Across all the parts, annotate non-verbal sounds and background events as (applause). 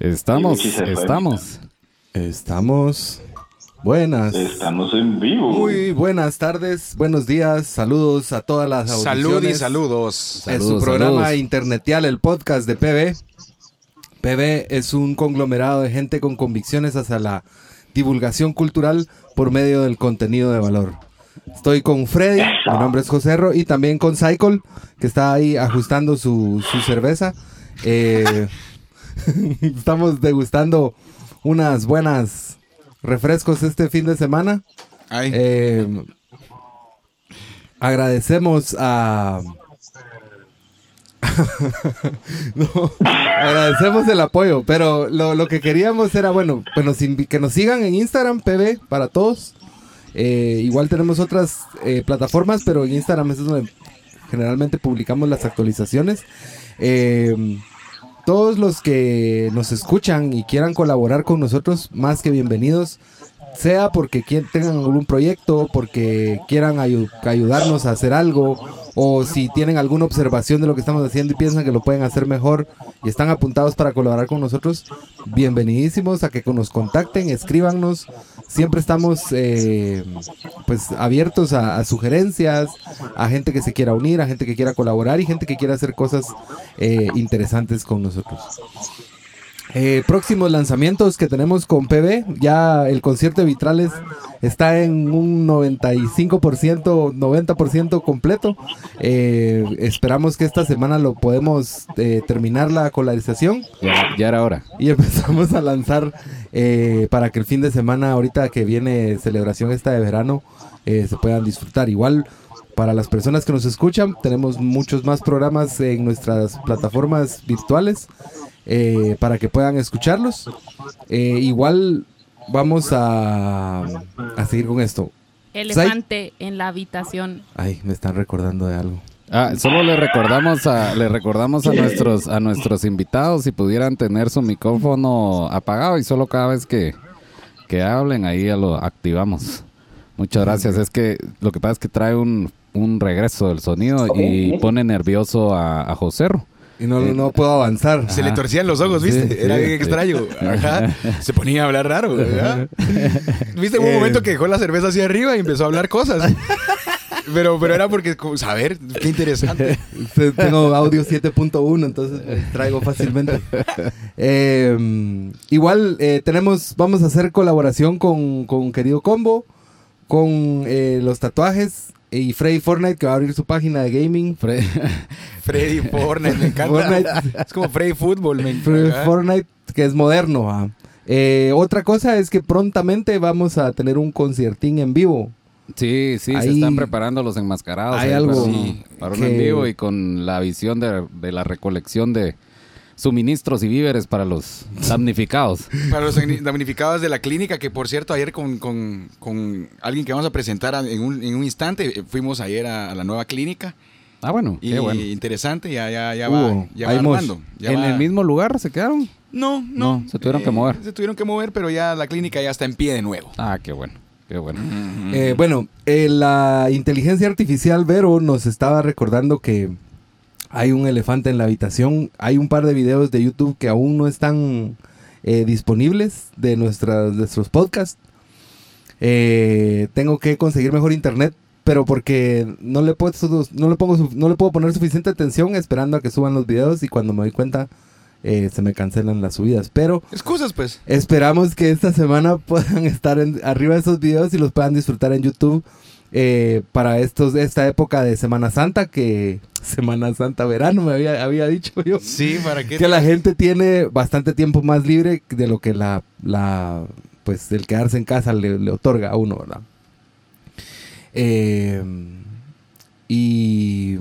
Estamos, estamos. Estamos. Buenas. Estamos en vivo. Muy buenas tardes, buenos días, saludos a todas las audiciones. Salud y saludos. En su Saludos, programa saludos. internetial, el podcast de PB. PB es un conglomerado de gente con convicciones hacia la divulgación cultural por medio del contenido de valor. Estoy con Freddy, mi nombre es Joserro, y también con Cycle, que está ahí ajustando su, su cerveza. Eh, (laughs) estamos degustando unas buenas refrescos este fin de semana. Ay, Eh, agradecemos a. (laughs) No, agradecemos el apoyo, pero lo, lo que queríamos era, bueno, pues nos que nos sigan en Instagram, PB, para todos. Eh, igual tenemos otras eh, plataformas, pero en Instagram es donde generalmente publicamos las actualizaciones. Eh, todos los que nos escuchan y quieran colaborar con nosotros, más que bienvenidos, sea porque tengan algún proyecto, porque quieran ayu- ayudarnos a hacer algo, o si tienen alguna observación de lo que estamos haciendo y piensan que lo pueden hacer mejor y están apuntados para colaborar con nosotros, bienvenidísimos a que nos contacten, escríbanos. Siempre estamos eh, pues abiertos a, a sugerencias, a gente que se quiera unir, a gente que quiera colaborar y gente que quiera hacer cosas eh, interesantes con nosotros. Eh, próximos lanzamientos que tenemos con PB, ya el concierto de Vitrales está en un 95%, 90% completo. Eh, esperamos que esta semana lo podemos eh, terminar la colarización Ya, ya era hora. y empezamos a lanzar eh, para que el fin de semana, ahorita que viene celebración esta de verano, eh, se puedan disfrutar. Igual para las personas que nos escuchan, tenemos muchos más programas en nuestras plataformas virtuales eh, para que puedan escucharlos. Eh, igual vamos a, a seguir con esto. Elefante en la habitación. Ay, me están recordando de algo. Ah, solo le recordamos a le recordamos a (laughs) nuestros a nuestros invitados si pudieran tener su micrófono apagado y solo cada vez que, que hablen ahí ya lo activamos. Muchas gracias. Es que lo que pasa es que trae un, un regreso del sonido y pone nervioso a, a Joserro. Y no, no puedo avanzar. se le torcían los ojos, ¿viste? Sí, Era sí, bien sí. extraño. Ajá. Se ponía a hablar raro. ¿verdad? (laughs) ¿Viste? Hubo un Eh. momento que dejó la cerveza hacia arriba y empezó a hablar cosas. Pero, pero era porque, ver, qué interesante. Te- Tengo audio 7.1, entonces traigo fácilmente. Eh, igual eh, tenemos, vamos a hacer colaboración con, con Querido Combo, con eh, los tatuajes y Freddy Fortnite que va a abrir su página de gaming. Fre- (laughs) Freddy Fortnite, me encanta. Fortnite. Es como Freddy Fútbol, me Freddy encanta. Fortnite que es moderno. Eh, otra cosa es que prontamente vamos a tener un conciertín en vivo. Sí, sí, se están preparando los enmascarados. hay ahí algo para, Sí. para un en vivo y con la visión de, de la recolección de suministros y víveres para los damnificados. Para los damnificados de la clínica, que por cierto, ayer con, con- con alguien que vamos a presentar en un, en un instante, eh, fuimos ayer a, a la nueva clínica. Ah, bueno, Y qué bueno. interesante, ya, ya, ya Hubo, va, ya va armando. ya ¿En va- el mismo lugar se quedaron? No, no. No, se tuvieron que mover. Se tuvieron que mover, pero ya la clínica ya está en pie de nuevo. Ah, qué bueno, qué bueno. Eh, bueno, eh, la inteligencia artificial Vero nos estaba recordando que hay un elefante en la habitación. Hay un par de videos de YouTube que aún no están eh, disponibles de nuestras, nuestros podcasts. Eh, tengo que conseguir mejor internet, pero porque no le puedo, no le pongo, no le puedo poner suficiente atención esperando a que suban los videos y cuando me doy cuenta eh, se me cancelan las subidas. Pero Excusas, pues. Esperamos que esta semana (laughs) puedan estar en- arriba de esos videos y los puedan disfrutar en YouTube eh, para estos, esta época de Semana Santa, que (laughs) Semana Santa, verano, me había, había dicho yo. Sí, ¿para qué? Que la gente tiene bastante tiempo más libre de lo que la, la pues el quedarse en casa le, le otorga a uno, ¿verdad? Eh, y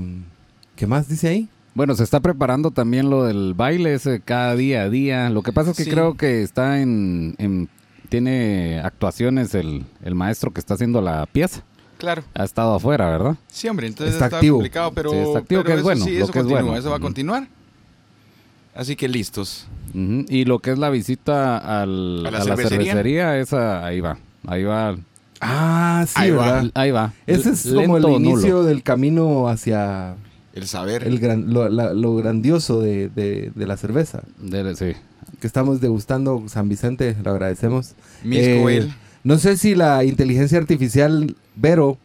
¿qué más dice ahí? Bueno, se está preparando también lo del baile ese cada día a día. Lo que pasa es que Sí. creo que está en, en- tiene actuaciones el, el maestro que está haciendo la pieza. Claro. Ha estado afuera, ¿verdad? Sí, hombre, entonces Está está, activo. complicado, pero, Sí, está activo, pero que es eso bueno, sí, lo eso que es bueno. eso va a continuar. Así que listos. Y lo que es la visita al- ¿A a, la la cervecería? cervecería, esa ahí va. Ahí va. Ah, sí, Ahí va. ¿verdad? Ahí va. Ese es como el nulo. inicio del camino hacia El saber. el gran- lo, la- lo grandioso de, de- de la cerveza. Sí. que estamos degustando San Vicente, lo agradecemos. Misco Eh, él. No sé si la inteligencia artificial Vero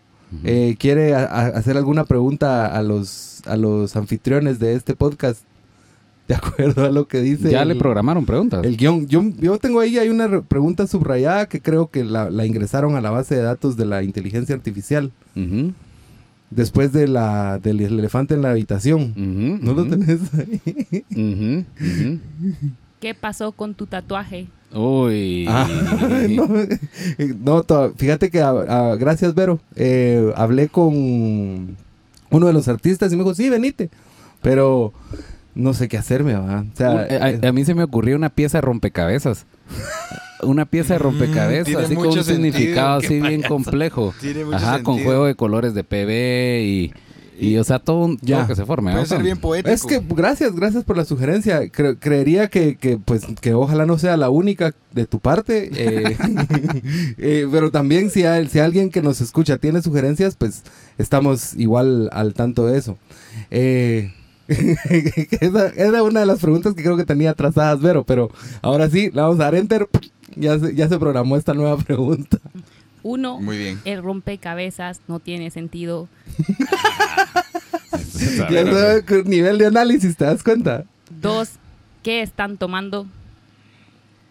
eh, quiere a- a- hacer alguna pregunta a los, a los anfitriones de este podcast. De acuerdo a lo que dice. Ya el- le programaron preguntas. el guion, yo, yo tengo ahí, hay una re- pregunta subrayada que creo que la, la ingresaron a la base de datos de la inteligencia artificial después de la, del elefante en la habitación. ¿No lo tenés ahí? (laughs) ¿Qué pasó con tu tatuaje? Uy. Ah, (laughs) no, no, to- fíjate que, ah, ah, gracias Vero, eh, hablé con uno de los artistas y me dijo, sí, venite, pero no sé qué hacerme, ¿va? O sea, Eh, a, a mí se me ocurrió una pieza de rompecabezas. Una pieza de rompecabezas, tiene así con un significado así bien complejo. Tiene mucho Ajá, con juego de colores de PB y, y o sea, todo, un, Ya. todo que se forme. Puede ¿no? ser bien poético. Es que gracias, gracias por la sugerencia. Cre- creería que, que, pues, que ojalá no sea la única de tu parte. eh, (laughs) eh, pero también si, hay, si alguien que nos escucha tiene sugerencias, pues estamos igual al tanto de eso. Eh, (laughs) esa era una de las preguntas que creo que tenía trazadas Vero, pero ahora sí, le vamos a dar enter. Ya se, ya se programó esta nueva pregunta. Uno, Muy bien. el rompecabezas no tiene sentido. (laughs) Ya sabes, qué nivel de análisis, ¿te das cuenta? Dos, ¿qué están tomando?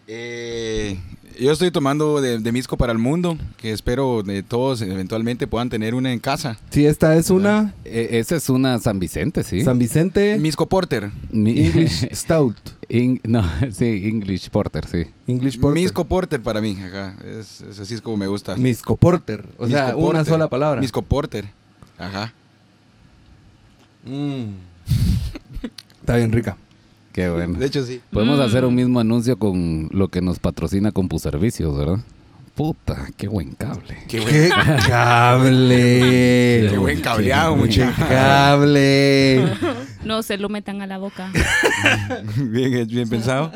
Eh, yo estoy tomando de, de Misco para el Mundo, que espero de todos eventualmente puedan tener una en casa. Sí, esta es una Eh, esa es una San Vicente, sí. San Vicente Misco Porter. Mi- English (laughs) Stout. In- no, (laughs) sí, English Porter, sí. English Porter. Misco Porter para mí. Es, es así es como me gusta. Misco Porter. O sea, una sola palabra. Misco Porter. Ajá. Mm. (laughs) Está bien rica. Qué bueno. De hecho, sí. Podemos Mm. hacer un mismo anuncio con lo que nos patrocina Compuservicios, ¿verdad? Puta, qué buen cable. Qué buen, ¡Qué cable! qué buen cableado, ¡Qué muchacho. cable! No se lo metan a la boca. (laughs) bien, bien pensado.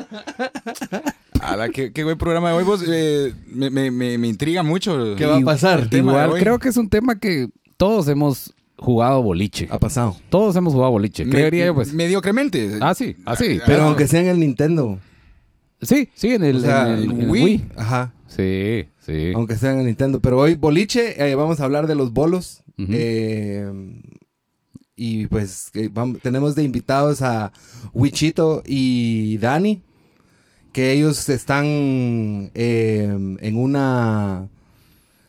Ala, qué, qué buen programa de hoy. Vos, eh, me, me, me, me intriga mucho. ¿Qué va a pasar? Igual, creo que es un tema que todos hemos jugado boliche. Ha pasado. Todos hemos jugado boliche, Me- creería yo, pues. Mediocremente. Ah, sí, ah, sí. Pero Ah, aunque sea en el Nintendo. Sí, sí, en el, O sea, en el- en el Wii. Wii. Ajá. Sí, sí. Aunque sea en el Nintendo. Pero hoy, boliche, eh, vamos a hablar de los bolos. Eh, y pues eh, tenemos de invitados a Wichito y Dani. Que ellos están eh, en una...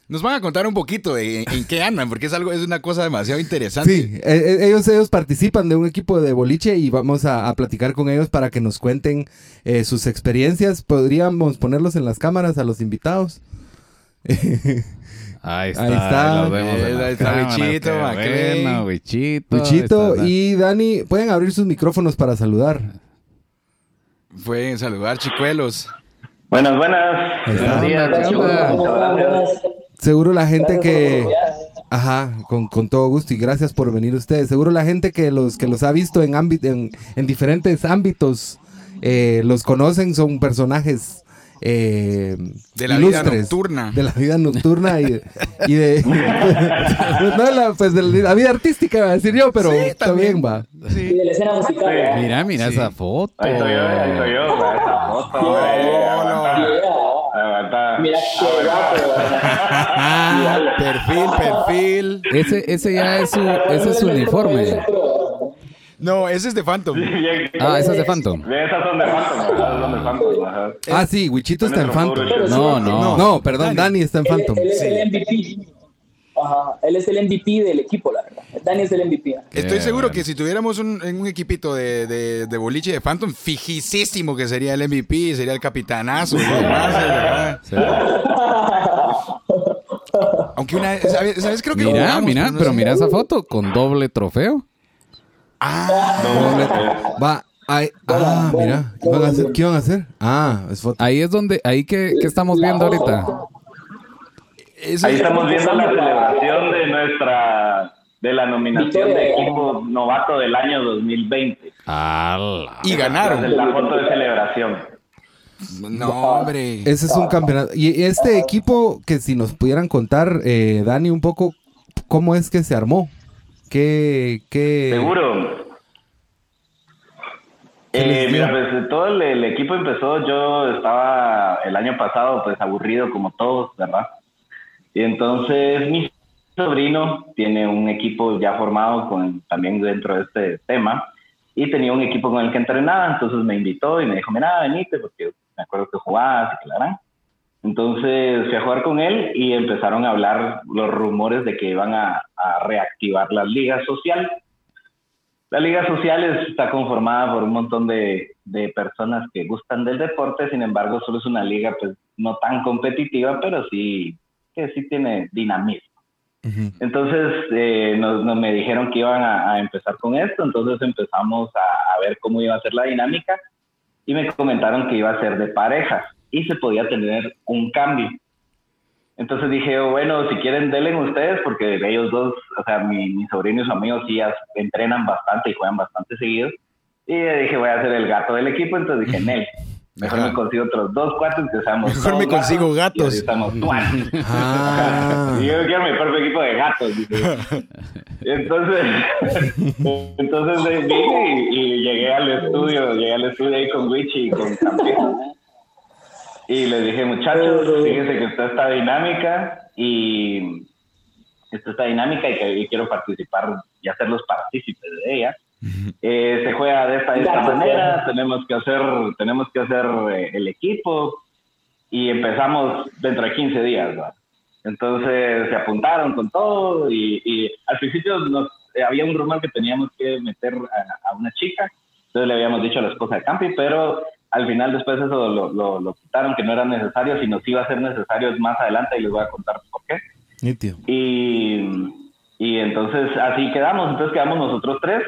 Nos van a contar un poquito de en, en qué andan, porque es algo, es una cosa demasiado interesante. Sí, eh, eh, ellos, ellos participan de un equipo de boliche y vamos a, a platicar con ellos para que nos cuenten eh, sus experiencias. Podríamos ponerlos en las cámaras a los invitados. (laughs) Ahí está. Ahí está. Los vemos en Eh, ahí está cámaras, Wichito, bueno, Wichito. Wichito Ahí está. y Dani, pueden abrir sus micrófonos para saludar. Fue saludar, chicuelos. Buenas, buenas. Buenos días. ¿Qué onda? Seguro la gente que... Ajá, con, con todo gusto y gracias por venir ustedes. Seguro la gente que los que los ha visto en, ámbit- en, en diferentes ámbitos eh, los conocen, son personajes eh, De la vida nocturna. De la vida nocturna y, y de... (laughs) (laughs) no, la, pues de la vida artística, iba a decir yo, pero Sí, también. bien, va. Y de la escena musical. ¿verdad? Mira, mira esa foto. Ahí estoy yo, ahí estoy yo. Esa foto, Aguanta. Mira qué guapo. (laughs) Perfil, perfil. Ese, ese ya es su, ese es su uniforme. No, ese es de Phantom. Ah, ese es de Phantom. Esas son de Phantom. Esas son de Phantom. ajá. Ah, sí, Wichito está en Phantom. No, no. No, perdón, Dani está en Phantom. él es el MVP. Ajá, él es el MVP del equipo, la verdad. Dani es el MVP. Estoy seguro que si tuviéramos un, en un equipito de, de, de boliche de Phantom, fijisísimo que sería el MVP, sería el capitanazo. Sí. Aunque una ¿sabes? ¿sabes? Creo que Mira, jugamos, mira, no pero sé. mira esa foto con doble trofeo. Doble- Va, ay, ah, mira. ¿Qué iban a hacer? ¿Qué iban a hacer? Ah, es foto. Ahí es donde, ahí que, que estamos viendo ahorita. Ese- Ahí estamos viendo la celebración de nuestra de la nominación de equipo novato del año 2020. ¡Ala! Y ganaron. La foto de celebración. No, hombre. Ese es un campeonato. Y este equipo, que si nos pudieran contar, eh, Dani, un poco, ¿cómo es que se armó? ¿Qué, qué... Seguro. ¿Qué les Eh, mira, pues todo el, el equipo empezó, yo estaba el año pasado pues aburrido como todos, ¿verdad? Y entonces mi sobrino tiene un equipo ya formado con, también dentro de este tema y tenía un equipo con el que entrenaba, entonces me invitó y me dijo, mira, venite, porque me acuerdo que jugabas y gran. Entonces fui a jugar con él y empezaron a hablar los rumores de que iban a, a reactivar la liga social. La liga social es- está conformada por un montón de, de personas que gustan del deporte, sin embargo, solo es una liga pues no tan competitiva, pero sí que sí tiene dinamismo. Ujú. Entonces eh, nos, nos me dijeron que iban a, a empezar con esto, entonces empezamos a, a ver cómo iba a ser la dinámica y me comentaron que iba a ser de parejas y se podía tener un cambio. Entonces dije, oh, bueno, si quieren, denle ustedes, porque ellos dos, o sea, mi, mi sobrino y su amigo sí entrenan bastante y juegan bastante seguido. Y dije, voy a ser el gato del equipo, entonces dije, Nel, mejor Ajá. me consigo otros dos cuates que seamos Mejor me consigo y gatos. tuanes. (laughs) Ah. (laughs) Y yo quiero mi propio equipo de gatos. dice. (laughs) Entonces, entonces eh, vine y, y llegué al estudio, llegué al estudio ahí con Wichi y con Campito. Y les dije, muchachos, fíjense que está esta dinámica y está esta dinámica y que y quiero participar y hacerlos partícipes de ella. Eh, se juega de esta, de esta manera, tenemos que hacer, tenemos que hacer eh, el equipo y empezamos dentro de 15 días. ¿va? Entonces se apuntaron con todo y, y al principio nos, eh, había un rumor que teníamos que meter a, a una chica, entonces le habíamos dicho a la esposa de Campi, pero al final después eso lo, lo, lo quitaron, que no era necesario, sino sí iba a ser necesario más adelante y les voy a contar por qué. Nítido. Y, y entonces así quedamos, entonces quedamos nosotros tres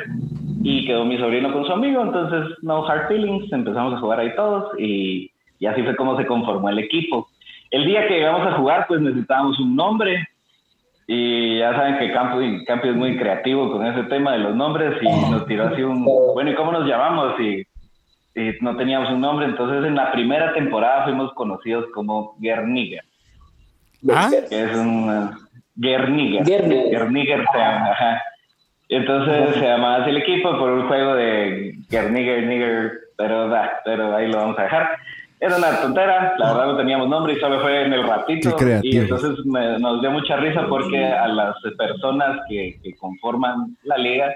y quedó mi sobrino con su amigo, entonces no hard feelings, empezamos a jugar ahí todos y, y así fue como se conformó el equipo. El día que llegamos a jugar pues necesitábamos un nombre y ya saben que Campi, Campi es muy creativo con ese tema de los nombres y nos tiró así un, bueno, ¿y cómo nos llamamos? Y, y no teníamos un nombre, entonces en la primera temporada fuimos conocidos como Guerniga ¿Ah? que es un Gerniger. Gerniger. Gerniger se llama, ajá. Entonces se llamaba así el equipo por un juego de Gerniger, Nigger, pero da, pero ahí lo vamos a dejar. Era una tontera, la verdad no teníamos nombre y solo fue en el ratito. Y entonces me- nos dio mucha risa porque a las personas que, que conforman la liga,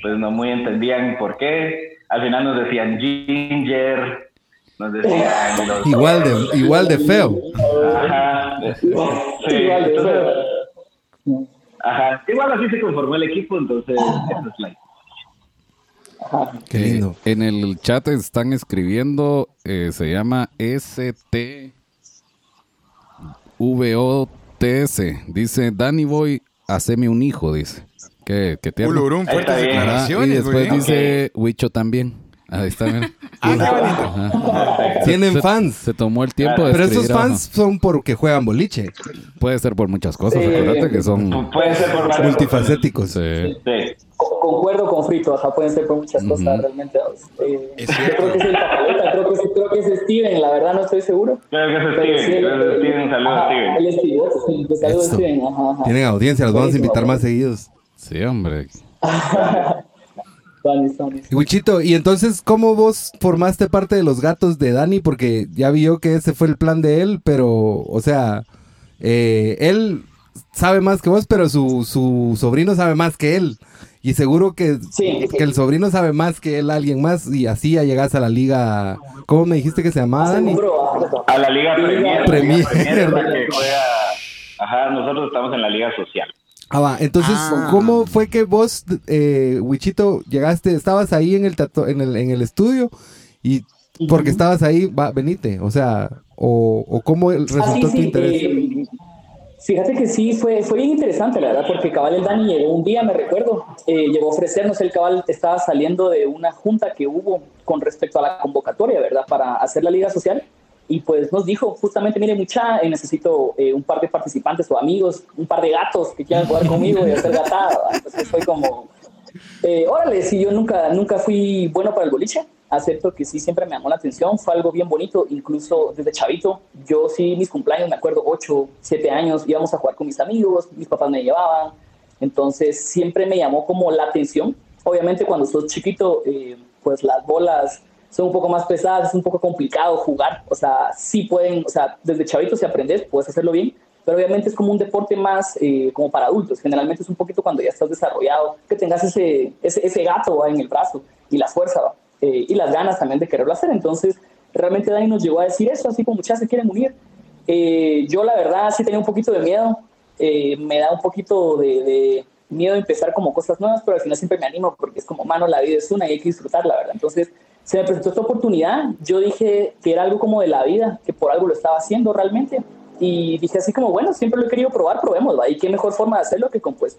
pues no muy entendían por qué. Al final nos decían Ginger, nos decían los Igual de, igual de feo. Ajá. Sí, Igual de entonces, feo. Ajá. Igual así se conformó el equipo, entonces esa es la Qué lindo. Eh, en el chat están escribiendo, eh, se llama ST VOTS. Dice, Danny Boy, haceme un hijo, dice. Está fuertes bien. Ajá, y después dice Huicho también. Ahí está, mira. Ah, qué bonito. Tienen Se- fans. Se tomó el tiempo de Pero esos fans son porque juegan boliche. Puede ser por muchas cosas, Sí. acuérdate que son... Puede ser por varias Multifacéticos. Sí. Sí. Co- Concuerdo con Frito, ajá, pueden ser por muchas cosas realmente. eh, Es yo creo que es el Tapaleta, creo que, es, creo que es Steven, la verdad no estoy seguro. Creo que es Steven. sí, creo que es Steven. Saludos, ajá, Steven. El Steven, sí, pues, saludos. Steven. Ajá, ajá. Tienen audiencia, los vamos a invitar más seguidos. Sí, hombre. (laughs) Dani, Dani. Y Wichito, y entonces, ¿cómo vos formaste parte de los gatos de Dani? Porque ya vio que ese fue el plan de él, pero, o sea, eh, él sabe más que vos, pero su, su sobrino sabe más que él. Y seguro que, Sí. que el sobrino sabe más que él, alguien más, y así ya llegas a la liga. ¿Cómo me dijiste que se llamaba Dani? A la Liga Premier. Premier. Liga Premier es la que juega. Ajá, nosotros estamos en la Liga Social. Ah, va. Entonces, Ah. ¿cómo fue que vos, eh, Wichito, llegaste, estabas ahí en el, tato- en el, en el estudio y porque estabas ahí, va, venite, o sea, o, o cómo resultó Ah, sí, tu sí, interés? eh, fíjate que sí, fue, fue bien interesante, la verdad, porque cabal el Dani llegó un día, me recuerdo, eh, llegó a ofrecernos, el cabal estaba saliendo de una junta que hubo con respecto a la convocatoria, ¿verdad?, para hacer la liga social. Y pues nos dijo, justamente, mire, mucha, eh, necesito eh, un par de participantes o amigos, un par de gatos que quieran jugar conmigo y hacer gatada. Entonces fue como, eh, órale, sí, yo nunca, nunca fui bueno para el boliche, acepto que sí, siempre me llamó la atención, fue algo bien bonito, incluso desde chavito, yo sí, mis cumpleaños, me acuerdo, 8, 7 años, íbamos a jugar con mis amigos, mis papás me llevaban, entonces siempre me llamó como la atención, obviamente cuando sos chiquito, eh, pues las bolas son un poco más pesadas, es un poco complicado jugar, o sea, sí pueden, o sea, desde chavito si aprendes, puedes hacerlo bien, pero obviamente es como un deporte más eh, como para adultos, generalmente es un poquito cuando ya estás desarrollado, que tengas ese, ese, ese gato ¿va? en el brazo y la fuerza ¿va? Eh, y las ganas también de quererlo hacer, entonces realmente Dani nos llegó a decir eso, así como muchas se quieren unir. Eh, yo la verdad sí tenía un poquito de miedo, eh, me da un poquito de, de miedo empezar como cosas nuevas, pero al final siempre me animo porque es como, mano, la vida es una y hay que disfrutarla, ¿verdad? Entonces se me presentó esta oportunidad, yo dije que era algo como de la vida, que por algo lo estaba haciendo realmente, y dije así como, bueno, siempre lo he querido probar, probemos, ¿va? Y qué mejor forma de hacerlo que con pues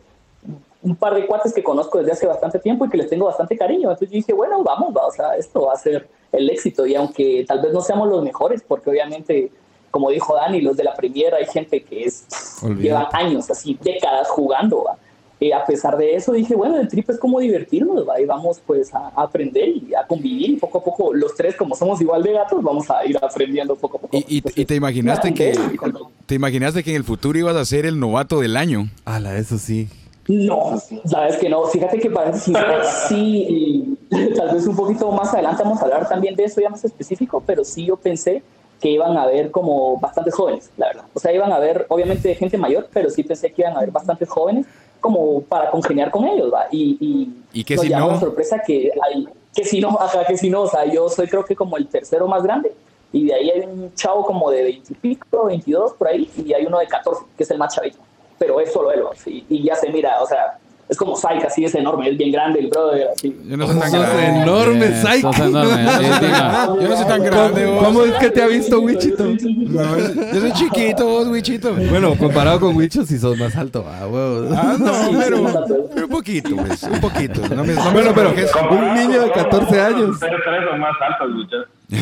un par de cuates que conozco desde hace bastante tiempo y que les tengo bastante cariño. Entonces yo dije, bueno, vamos, va, o sea, esto va a ser el éxito. Y aunque tal vez no seamos los mejores, porque obviamente, como dijo Dani, los de la primera hay gente que es, Olvídate. lleva años, así, décadas jugando, ¿va? Eh, a pesar de eso, dije, bueno, el trip es como divertirnos, ¿va? y vamos pues a, a aprender y a convivir. Y poco a poco, los tres, como somos igual de gatos, vamos a ir aprendiendo poco a poco. Y, y- Entonces, y te imaginaste que cuando- te imaginaste que en el futuro ibas a ser el novato del año. Ala, eso sí. No, sabes que no. Fíjate que para (laughs) sí, y (laughs) tal vez un poquito más adelante vamos a hablar también de eso ya más específico, pero sí yo pensé que iban a haber como bastantes jóvenes, la verdad. O sea, iban a haber obviamente gente mayor, pero sí pensé que iban a haber bastantes jóvenes como para congeniar con ellos, ¿va? Y, y, ¿Y qué nos si no? sorpresa que hay, que si no, (laughs) ajá, que si no, o sea, yo soy creo que como el tercero más grande y de ahí hay un chavo como de 20 y pico, 22 por ahí, y hay uno de 14, que es el más chavito. Pero es solo él, ¿va? Sí, y ya se mira, o sea, es como Saika, así es enorme, es bien grande el brother, así. Yo no soy tan grande. enorme, Psyche. sos enorme. (laughs) Yo no soy tan grande, ¿Cómo, cómo es que te ha visto Wichito? No, yo soy chiquito, vos, Wichito. Bueno, comparado con Wicho, si sos más alto. Ah, huevo. Ah, no, Sí, pero, pero un poquito, pues, un poquito. No me, no me Bueno, pero un niño de 14 años. Ustedes tres son más altos, muchachos. Sí,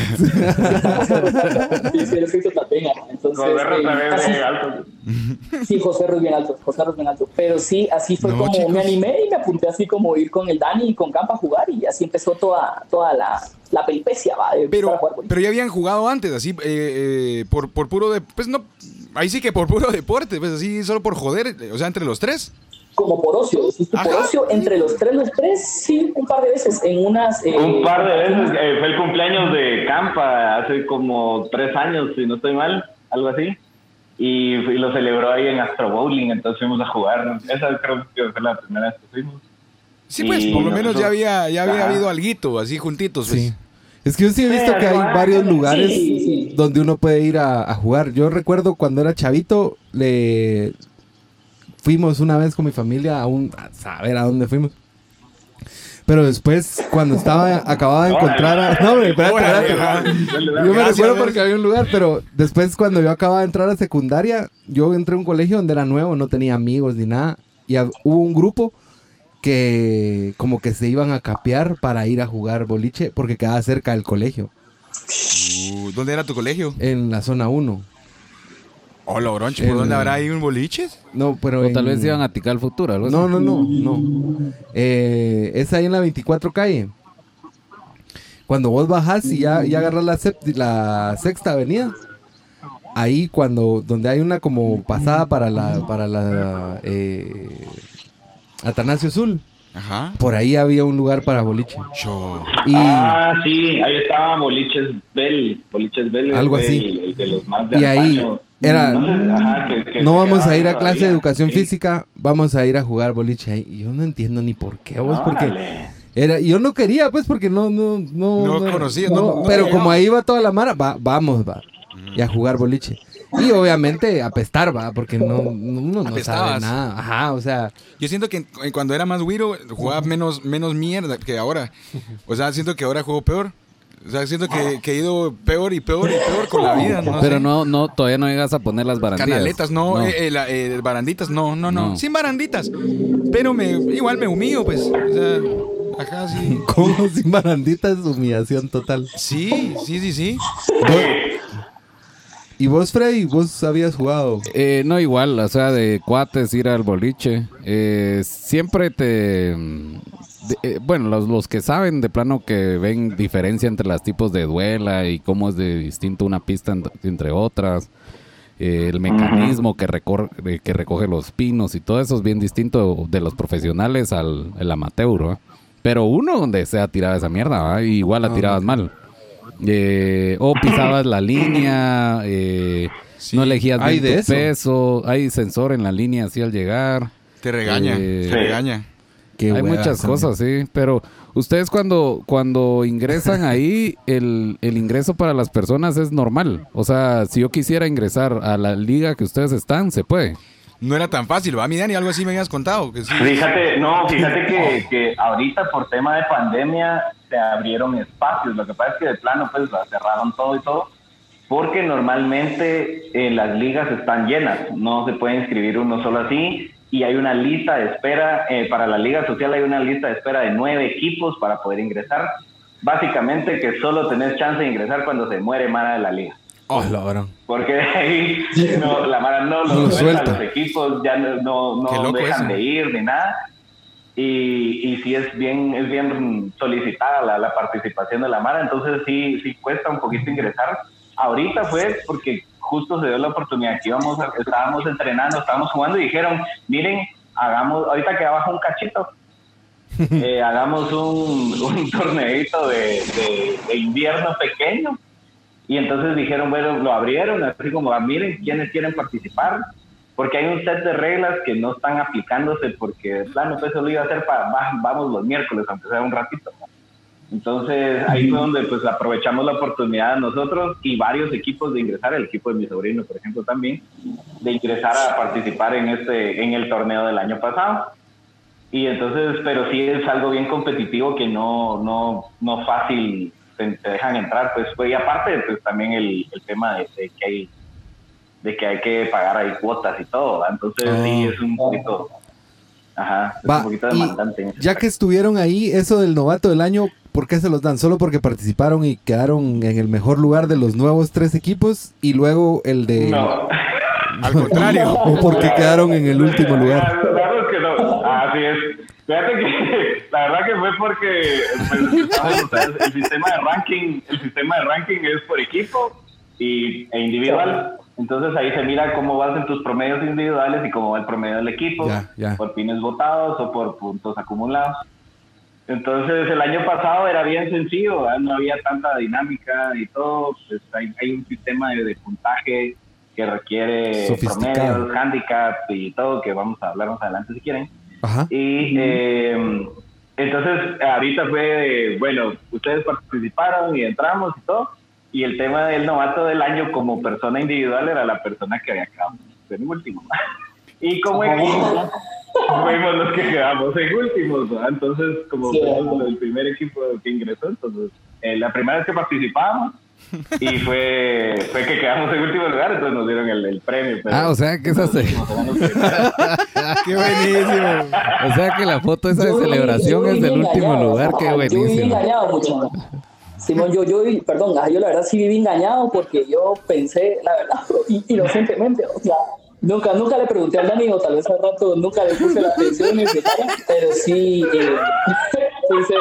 el efecto Entonces, eh, alto. Sí, José es bien alto, José es bien alto. Pero sí, así fue No, como chicos. me animé y me apunté así como ir con el Dani y con Campa a jugar y así empezó toda, toda la, la peripecia, va, Pero, pero ya habían jugado antes, así, eh, eh, por, por puro de, pues no, ahí sí que por puro deporte, pues así, solo por joder, o sea, entre los tres. Como por ocio, ¿decís tú por ocio, entre los tres, los tres, sí, un par de veces, en unas... eh, Un par de veces, eh, fue el cumpleaños de Campa hace como tres años, si no estoy mal, algo así. Y, y lo celebró ahí en Astro Bowling, entonces fuimos a jugar. Esa creo que fue la primera vez que fuimos. Sí, pues, Y por lo menos ya había, ya había Ajá. habido alguito, así juntitos, pues. Sí. Es que yo sí he visto Sí, que hay varios lugares Sí, sí. donde uno puede ir a, a jugar. Yo recuerdo cuando era chavito, le fuimos una vez con mi familia a un a saber a dónde fuimos. Pero después, cuando estaba acababa de encontrar a. No, hombre, espérate. Yo me recuerdo porque había un lugar, pero después cuando yo acababa de entrar a secundaria, yo entré a un colegio donde era nuevo, no tenía amigos ni nada. Y hubo un grupo que como que se iban a capear para ir a jugar boliche porque quedaba cerca del colegio, Uh, ¿Dónde era tu colegio? en la zona 1. Hola, Oroncho, ¿por El- dónde habrá ahí un boliches? No, pero o en- tal vez iban a ticar el futuro, algo así. No, no, no, no. Eh, es ahí en la 24 calle. Cuando vos bajás y ya, ya agarras la, sexta avenida, ahí cuando, donde hay una como pasada para la, para la eh, Atanasio Azul, Ajá. por ahí había un lugar para boliche. Y Ah, sí, ahí estaba Boliches Bell. Boliches Bell. Algo así. El, el de los más de Y ahí. Era- No, sé, ajá, que- que no vamos a ir a clase de educación Sí. física, vamos a ir a jugar boliche ahí. Y yo no entiendo ni por qué, vos, porque. Era, yo no quería, pues, porque no, no, no. No conocía, no- no pero como ahí va toda la mara, va, vamos, va. Y a jugar boliche. Y obviamente apestar, va, porque no, no- uno no sabe nada. Ajá, o sea, Yo siento que en- cuando era más güiro jugaba menos, menos mierda que ahora. O sea, siento que ahora juego peor. O sea, siento que, que he ido peor y peor y peor con la vida. No Pero sé. no, no, todavía no llegas a poner las barandillas. Canaletas, no, eh, eh, la- eh, baranditas, no, no, no, No. sin baranditas. Pero me, igual me humillo, pues. O sea, ajá, sí. (laughs) como sin baranditas, humillación total. Sí, sí, sí, sí. ¿Y vos, Freddy, vos habías jugado? Eh, no igual, o sea, de cuates ir al boliche. eh, siempre te... de- eh, bueno, los, los que saben de plano que ven diferencia entre los tipos de duela y cómo es de distinto una pista en- entre otras. eh, el mecanismo que, recor- eh, que recoge los pinos y todo eso es bien distinto de los profesionales al el amateur. ¿va? Pero uno donde sea tiraba esa mierda, igual la tirabas mal. Eh, o pisabas la línea, eh, no elegías Hay bien de tu eso. peso, hay sensor en la línea así al llegar. Te regaña, Eh, te regaña. Qué hay hueva muchas también. cosas, sí. Pero ustedes cuando, cuando ingresan ahí, el, el ingreso para las personas es normal. O sea, si yo quisiera ingresar a la liga que ustedes están, se puede. No era tan fácil, ¿va? Mi Dani, algo así me habías contado. Que sí. Fíjate, no, (laughs) fíjate que, que ahorita por tema de pandemia se abrieron espacios. Lo que pasa es que de plano pues cerraron todo y todo, porque normalmente eh, las ligas están llenas, no se puede inscribir uno solo así y hay una lista de espera, eh, para la liga social hay una lista de espera de nueve equipos para poder ingresar. Básicamente que solo tenés chance de ingresar cuando se muere Mara de la liga. Oh, la. Porque de ahí (laughs) no, la Mara no los lo suelta, suelta. los equipos ya no, no, dejan eso. de ir ni nada. Y, y sí es bien, es bien solicitada la, la participación de la Mara, entonces sí, sí cuesta un poquito ingresar. Ahorita fue porque justo se dio la oportunidad que íbamos, estábamos entrenando, estábamos jugando y dijeron, miren, hagamos, ahorita que abajo un cachito, (laughs) eh, hagamos un, un torneito de, de- de invierno pequeño. Y entonces dijeron, bueno, lo abrieron, así como, ah, miren, ¿quiénes quieren participar? Porque hay un set de reglas que no están aplicándose porque, de plano, pues eso lo iba a hacer para, va- vamos los miércoles, aunque sea un ratito. ¿no? Entonces ahí fue donde pues aprovechamos la oportunidad nosotros y varios equipos de ingresar, el equipo de mi sobrino, por ejemplo, también, de ingresar a participar en este, en el torneo del año pasado. Y entonces, pero sí es algo bien competitivo que no, no, no fácil te, te dejan entrar, pues, pues, y aparte, pues también el, el tema de, de que hay de que hay que pagar ahí cuotas y todo, ¿va? entonces sí Oh. es un poquito, ajá, es Va, un poquito demandante. ya que estuvieron ahí, eso del novato del año, ¿por qué se los dan? ¿Solo porque participaron y quedaron en el mejor lugar de los nuevos tres equipos? Y luego el de... No. (laughs) Al contrario. (laughs) ¿O porque quedaron en el último lugar? Es que no. Así es. Fíjate que (laughs) la verdad que fue porque pues, el sistema de ranking, el sistema de ranking es por equipo y, e individual. Entonces ahí se mira cómo vas en tus promedios individuales y cómo va el promedio del equipo, Ya, ya. por pines votados o por puntos acumulados. Entonces el año pasado era bien sencillo, ¿verdad? no había tanta dinámica y todo. Pues, hay, hay un sistema de, de puntaje que requiere promedios, handicap y todo, que vamos a hablar más adelante si quieren. Ajá. Y eh, entonces ahorita fue, de, bueno, ustedes participaron y entramos y todo. Y el tema del novato del año como persona individual era la persona que había quedado en último. (laughs) Y como equipo fuimos los que quedamos en últimos. ¿no? Entonces, como Sí. fuimos el primer equipo que ingresó, entonces eh, la primera vez que participábamos y (laughs) fue, fue que quedamos en último lugar, entonces nos dieron el, el premio. pero- Ah, o sea que esa se- (laughs) Qué buenísimo. O sea que la foto esa de Yo celebración es del último lugar, qué ajá, Yo viví buenísimo. engañado mucho. Simón, yo, yo, perdón, yo la verdad sí viví engañado porque yo pensé, la verdad, (laughs) inocentemente, o sea, nunca, nunca le pregunté al Dani, o tal vez al rato nunca le puse la atención pero sí, eh, pensé,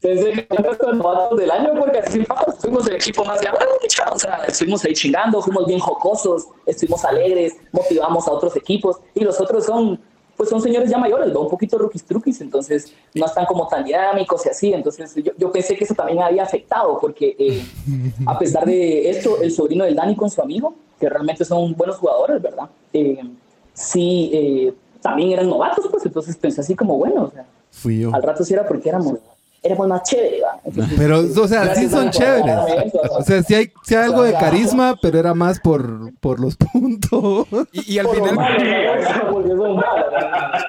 pensé que era nuestro novato del año porque así pasa, fuimos el equipo más grande, o sea, estuvimos ahí chingando, fuimos bien jocosos, estuvimos alegres, motivamos a otros equipos y los otros son pues son señores ya mayores, ¿no? un poquito rookies truquis, entonces no están como tan dinámicos y así, entonces yo, yo pensé que eso también había afectado, porque eh, a pesar de esto, el sobrino del Dani con su amigo, que realmente son buenos jugadores, ¿verdad? Eh, sí, eh, también eran novatos, pues entonces pensé así como, bueno, o sea, Fui yo. al rato sí era porque éramos, éramos más chéveres. Entonces, Pero, o sea, sí son chéveres. eso, O sea, sí hay, sí hay algo de carisma, pero era más por, por los puntos. Y, y al Por final.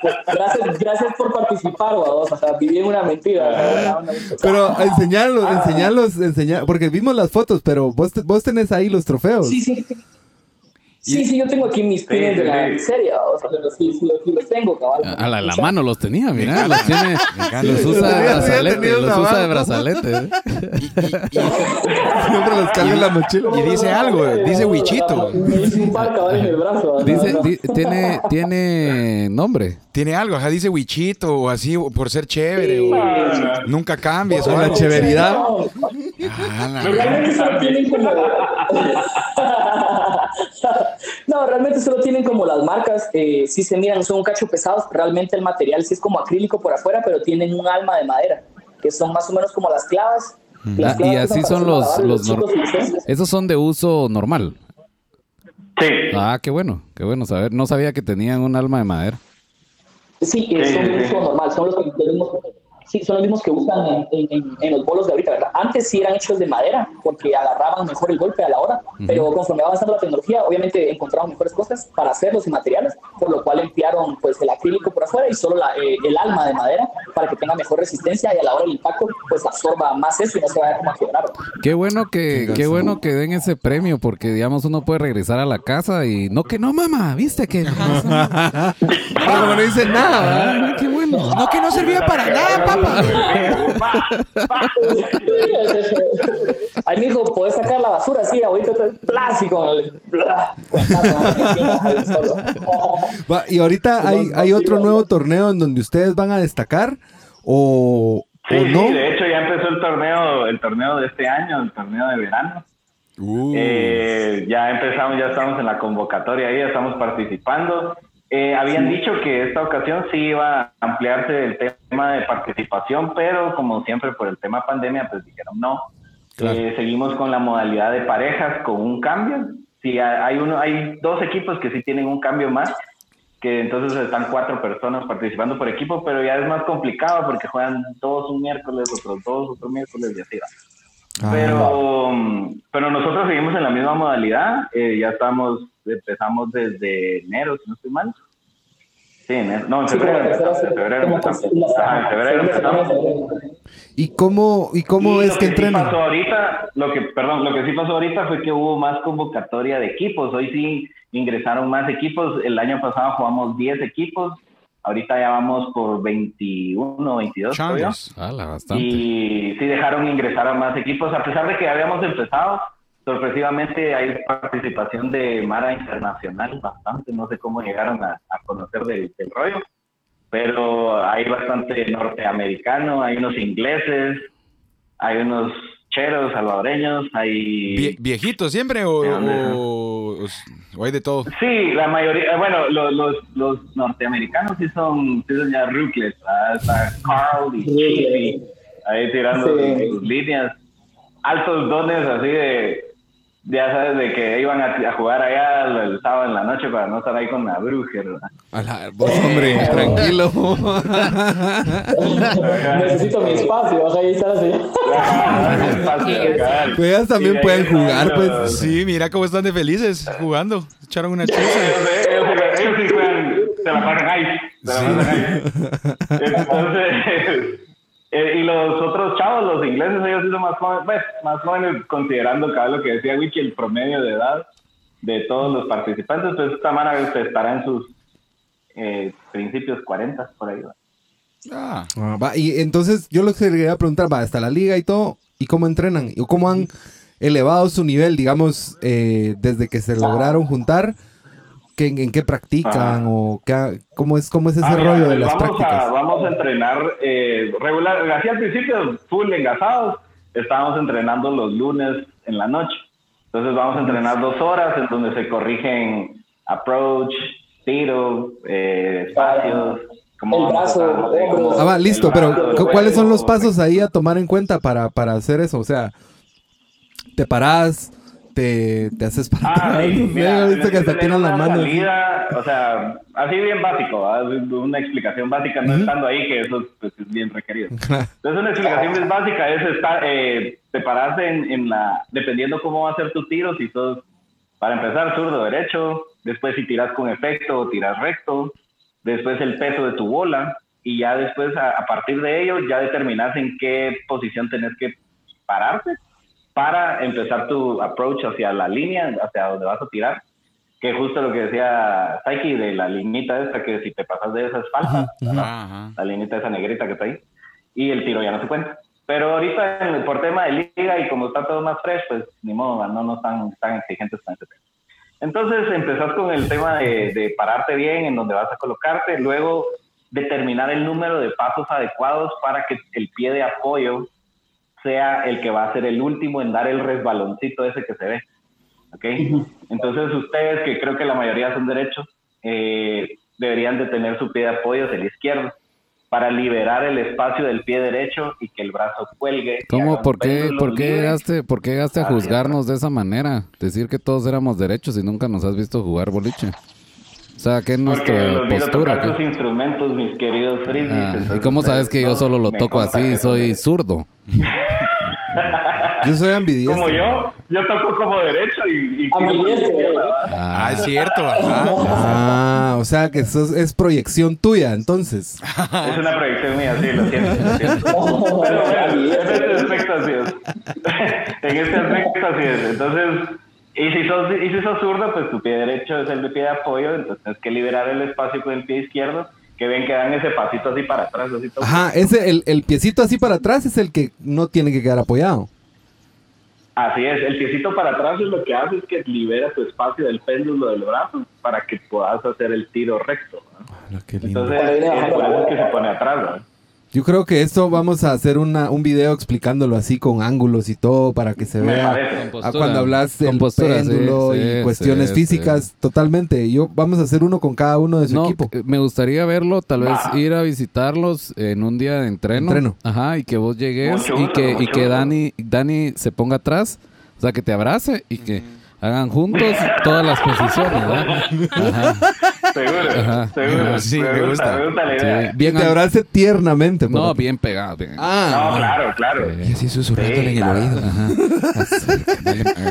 Pues, gracias, gracias por participar, vamos. O sea, viví en una mentira. ¿no? Pero enseñarlos, enseñarlos, enseñar, porque vimos las fotos, pero vos, vos tenés ahí los trofeos. Sí, sí. Sí, sí, yo tengo aquí mis pines sí, de la sí. serie, o sea, pero sí, sí, aquí los tengo, cabal. A la, la mano los tenía, mira, (laughs) los tiene, los usa de brazalete, los usa de brazalete. ¿eh? (laughs) Siempre los carga en la mochila. y dice algo, dice Wichito. (laughs) Me hice un par cabal en el brazo. Dice, di- tiene, tiene nombre. Tiene algo, ajá, dice Wichito o así, o por ser chévere, o nunca cambies. o la chéveridad. Ah, Realmente solo tienen como. (laughs) no, realmente solo tienen como las marcas. Eh, sí se miran, son un cacho pesados. Realmente el material sí es como acrílico por afuera, pero tienen un alma de madera, que son más o menos como las clavas. Las Ah, clavas y que así son los, los licencias. Esos son de uso normal. Sí. Ah, qué bueno, qué bueno saber. No sabía que tenían un alma de madera. Sí, Sí, son de uso normal, son los, que- los mismos, sí, son los mismos que usan en, en- en- en los bolos de ahorita, ¿verdad? Antes sí eran hechos de madera porque agarraban mejor el golpe a la hora, pero conforme va avanzando la tecnología, obviamente encontraron mejores cosas para hacerlos y materiales, por lo cual emplearon pues el acrílico por afuera y solo la, eh, el alma de madera para que tenga mejor resistencia y a la hora del impacto pues absorba más eso y no se vaya como a quebrar. Qué bueno que, qué bueno que den ese premio, porque digamos uno puede regresar a la casa y no que no, mamá, viste que no, (laughs) no dicen nada. Ah, No, que no servía para nada, papá. (laughs) Ahí me dijo, ¿puedes sacar la basura? Sí, ahorita está plástico. (laughs) y ahorita hay, hay otro nuevo torneo en donde ustedes van a destacar o, Sí, o sí, no. de hecho ya empezó el torneo, el torneo de este año, el torneo de verano. Uh, Eh, ya empezamos, ya estamos en la convocatoria ahí, ya estamos participando. Eh, habían dicho que esta ocasión sí iba a ampliarse el tema de participación, pero como siempre por el tema pandemia, pues dijeron no. Eh, seguimos con la modalidad de parejas con un cambio. Sí, hay uno, hay dos equipos que sí tienen un cambio más, que entonces están cuatro personas participando por equipo, pero ya es más complicado porque juegan todos un miércoles, otros dos, otro miércoles y así va. Ah, Pero, pero nosotros seguimos en la misma modalidad. eh, ya estamos, empezamos desde enero, si no estoy mal. Sí, enero. No, en febrero. empezamos, En febrero como empezamos. en. ¿Y cómo, y cómo Y es lo que sí entrenan? pasó ahorita, lo que, perdón, lo que sí pasó ahorita fue que hubo más convocatoria de equipos. Hoy sí ingresaron más equipos. El año pasado jugamos 10 equipos. Ahorita ya vamos por 21, 22. creo yo. changos. Ala, bastante. Y sí dejaron ingresar a más equipos, a pesar de que habíamos empezado. Sorpresivamente hay participación de Mara Internacional, bastante. No sé cómo llegaron a, a conocer del, del rollo, pero hay bastante norteamericano, hay unos ingleses, hay unos cheros salvadoreños, hay... Vie- ¿Viejitos siempre o, o, o hay de todo? Sí, la mayoría, bueno, los, los, los norteamericanos sí son, sí son ya está Carl y Chiefy ahí tirando Sí. sus líneas, altos dones así de, ya sabes, de que iban a, a jugar allá el, el sábado en la noche para no estar ahí con la bruja, ¿verdad? A la- vos, hombre, tranquilo. (laughs) Necesito mi espacio, sea, ahí está así. Pues ellas también pueden jugar, pues. Sí, mira cómo están de felices jugando. Echaron una chuza. Ellos, sí juegan, se la pasan ahí. Se la pasan ahí. Entonces, eh, y los otros chavos, los ingleses, ellos son más jóvenes, pues, más jóvenes considerando cada lo que decía Wiki, el promedio de edad de todos los participantes, pues esta mara estará en sus eh, principios 40 por ahí. ¿va? Ah, Ah, va, y entonces yo lo que quería preguntar, va, hasta la liga y todo, ¿y cómo entrenan? ¿Y cómo han elevado su nivel, digamos, eh, desde que se lograron juntar? ¿Qué, ¿En qué practican? Ah. ¿O qué, cómo, es, cómo es ese Ah, rollo de pues las vamos prácticas? A, vamos a entrenar eh, regular, así al principio full engasados, estábamos entrenando los lunes en la noche. Entonces vamos a entrenar dos horas en donde se corrigen approach, tiro, eh, espacios. cómo El brazo, hombros. Ah, va, el listo, pero brazo, ¿cu- el ¿cuáles son los pasos ahí a tomar en cuenta para, para hacer eso? O sea, te parás, te, te haces para Ah, sí, no (laughs) mira, he visto que hasta manos. así. salida, o sea, así bien básico, ¿verdad? una explicación básica, no estando ahí, que eso pues, es bien requerido. (laughs) Entonces, una explicación bien básica es estar, eh, te paras en, en la, dependiendo cómo va a ser tu tiro, si sos, para empezar, zurdo derecho, después si tiras con efecto o tiras recto, después el peso de tu bola, y ya después, a, a partir de ello, ya determinas en qué posición tenés que pararte para empezar tu approach hacia la línea, hacia donde vas a tirar, que justo lo que decía Saiki de la liñita esta, que si te pasas de esa es ajá. la liñita esa negrita que está ahí, y el tiro ya no se cuenta. Pero ahorita, por tema de liga y como está todo más fresh, pues ni modo, no, no están tan exigentes con ese tema. Entonces empezás con el tema de, de pararte bien en donde vas a colocarte, luego determinar el número de pasos adecuados para que el pie de apoyo sea el que va a ser el último en dar el resbaloncito ese que se ve. ¿Ok? Entonces ustedes, que creo que la mayoría son derechos, eh, deberían de tener su pie de apoyo hacia el izquierdo para liberar el espacio del pie derecho y que el brazo cuelgue. ¿Cómo? ¿Por qué, por qué llegaste, por qué llegaste a juzgarnos de esa manera? Decir que todos éramos derechos y nunca nos has visto jugar boliche. O sea, ¿qué es nuestra postura? tocar ¿Qué? instrumentos, mis queridos frisbees. Ah, ¿Y cómo sabes que yo solo lo toco así? Soy zurdo. (laughs) Yo soy ambidioso. Como yo, yo toco como derecho y... y Ambidioso, ¿verdad? Ah, es cierto, ajá. Ah, o sea que eso es, es proyección tuya, entonces. Es una proyección mía, sí, lo siento. Lo siento. (laughs) Pero bueno, en este aspecto así es. (laughs) en este aspecto así es. Entonces, y si sos, y si sos zurdo, pues tu pie derecho es el pie de apoyo, entonces tienes que liberar el espacio con el pie izquierdo, que ven que dan ese pasito así para atrás, así todo. Ajá, ese, el, el piecito así para atrás es el que no tiene que quedar apoyado. Así es, el piecito para atrás es lo que hace es que libera tu espacio del péndulo del brazo para que puedas hacer el tiro recto. ¿no? Ah, qué lindo. Entonces, es bajando por la eso es que se pone atrás. ¿no? Yo creo que esto vamos a hacer una, un video explicándolo así con ángulos y todo para que se Me vea a cuando hablas del postura, sí, péndulo sí, y cuestiones sí, físicas, totalmente. Yo vamos a hacer uno con cada uno de su No, equipo. eh, me gustaría verlo, tal vez Va. ir a visitarlos en un día de entreno. Entreno. Ajá, y que vos llegues Mucho y gusto, que, y que. Dani, Dani se ponga atrás, o sea, que te abrace y que hagan juntos todas las posiciones, ¿verdad? (laughs) Ajá, Seguro, Ajá. seguro. Sí, me, me gusta, gusta. me gusta la idea. sí, bien te abrace tiernamente. No, favor. bien pegado. bien. Ah, No, claro, claro. Sí. así susurrándole Sí, en el claro. oído.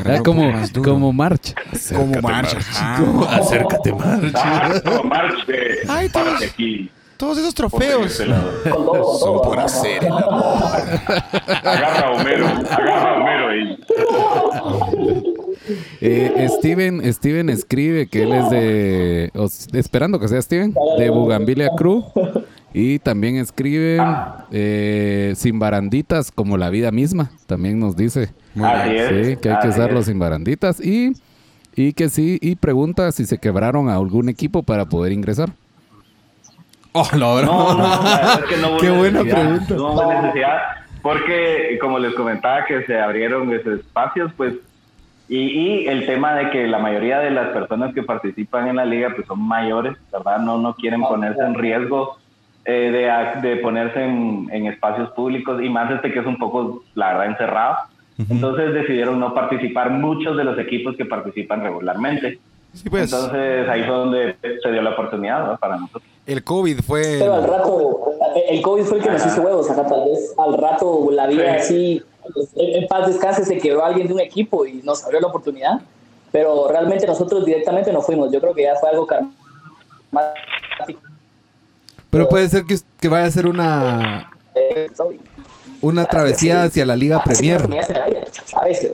Ah, (laughs) como, como marcha. como marcha. Ah, acércate. Ah, como March de Ay, todos- aquí. todos esos trofeos este son todo. por ajá. hacer el amor. Agarra a Homero, agarra a Homero y (laughs) Eh, Steven, Steven escribe que él es de, os- esperando que sea Steven, de Bugambilia Crew. Y también escribe eh, sin baranditas como la vida misma. También nos dice. Sí, que hay que usarlo sin baranditas. Y, y que sí, y pregunta si se quebraron a algún equipo para poder ingresar. Oh. No, no, es que no (laughs) hubo Qué buena pregunta. No hubo necesidad, porque como les comentaba que se abrieron esos espacios, pues, y, y el tema de que la mayoría de las personas que participan en la liga, pues son mayores, ¿verdad? No, no quieren ponerse en riesgo eh, de, de ponerse en, en espacios públicos, y más este que es un poco, la verdad, encerrado. Entonces decidieron no participar muchos de los equipos que participan regularmente. Sí, pues, Entonces ahí fue donde se dio la oportunidad ¿verdad? para nosotros. el COVID fue... Pero al rato, el COVID fue el que nos hizo huevos, acá tal vez al rato la vida Sí. así, en, paz descanse, se quedó alguien de un equipo y nos abrió la oportunidad, pero realmente nosotros directamente no fuimos, yo creo que ya fue algo karmático. Pero puede ser que, que vaya a ser una, una travesía hacia la Liga Premier. A veces.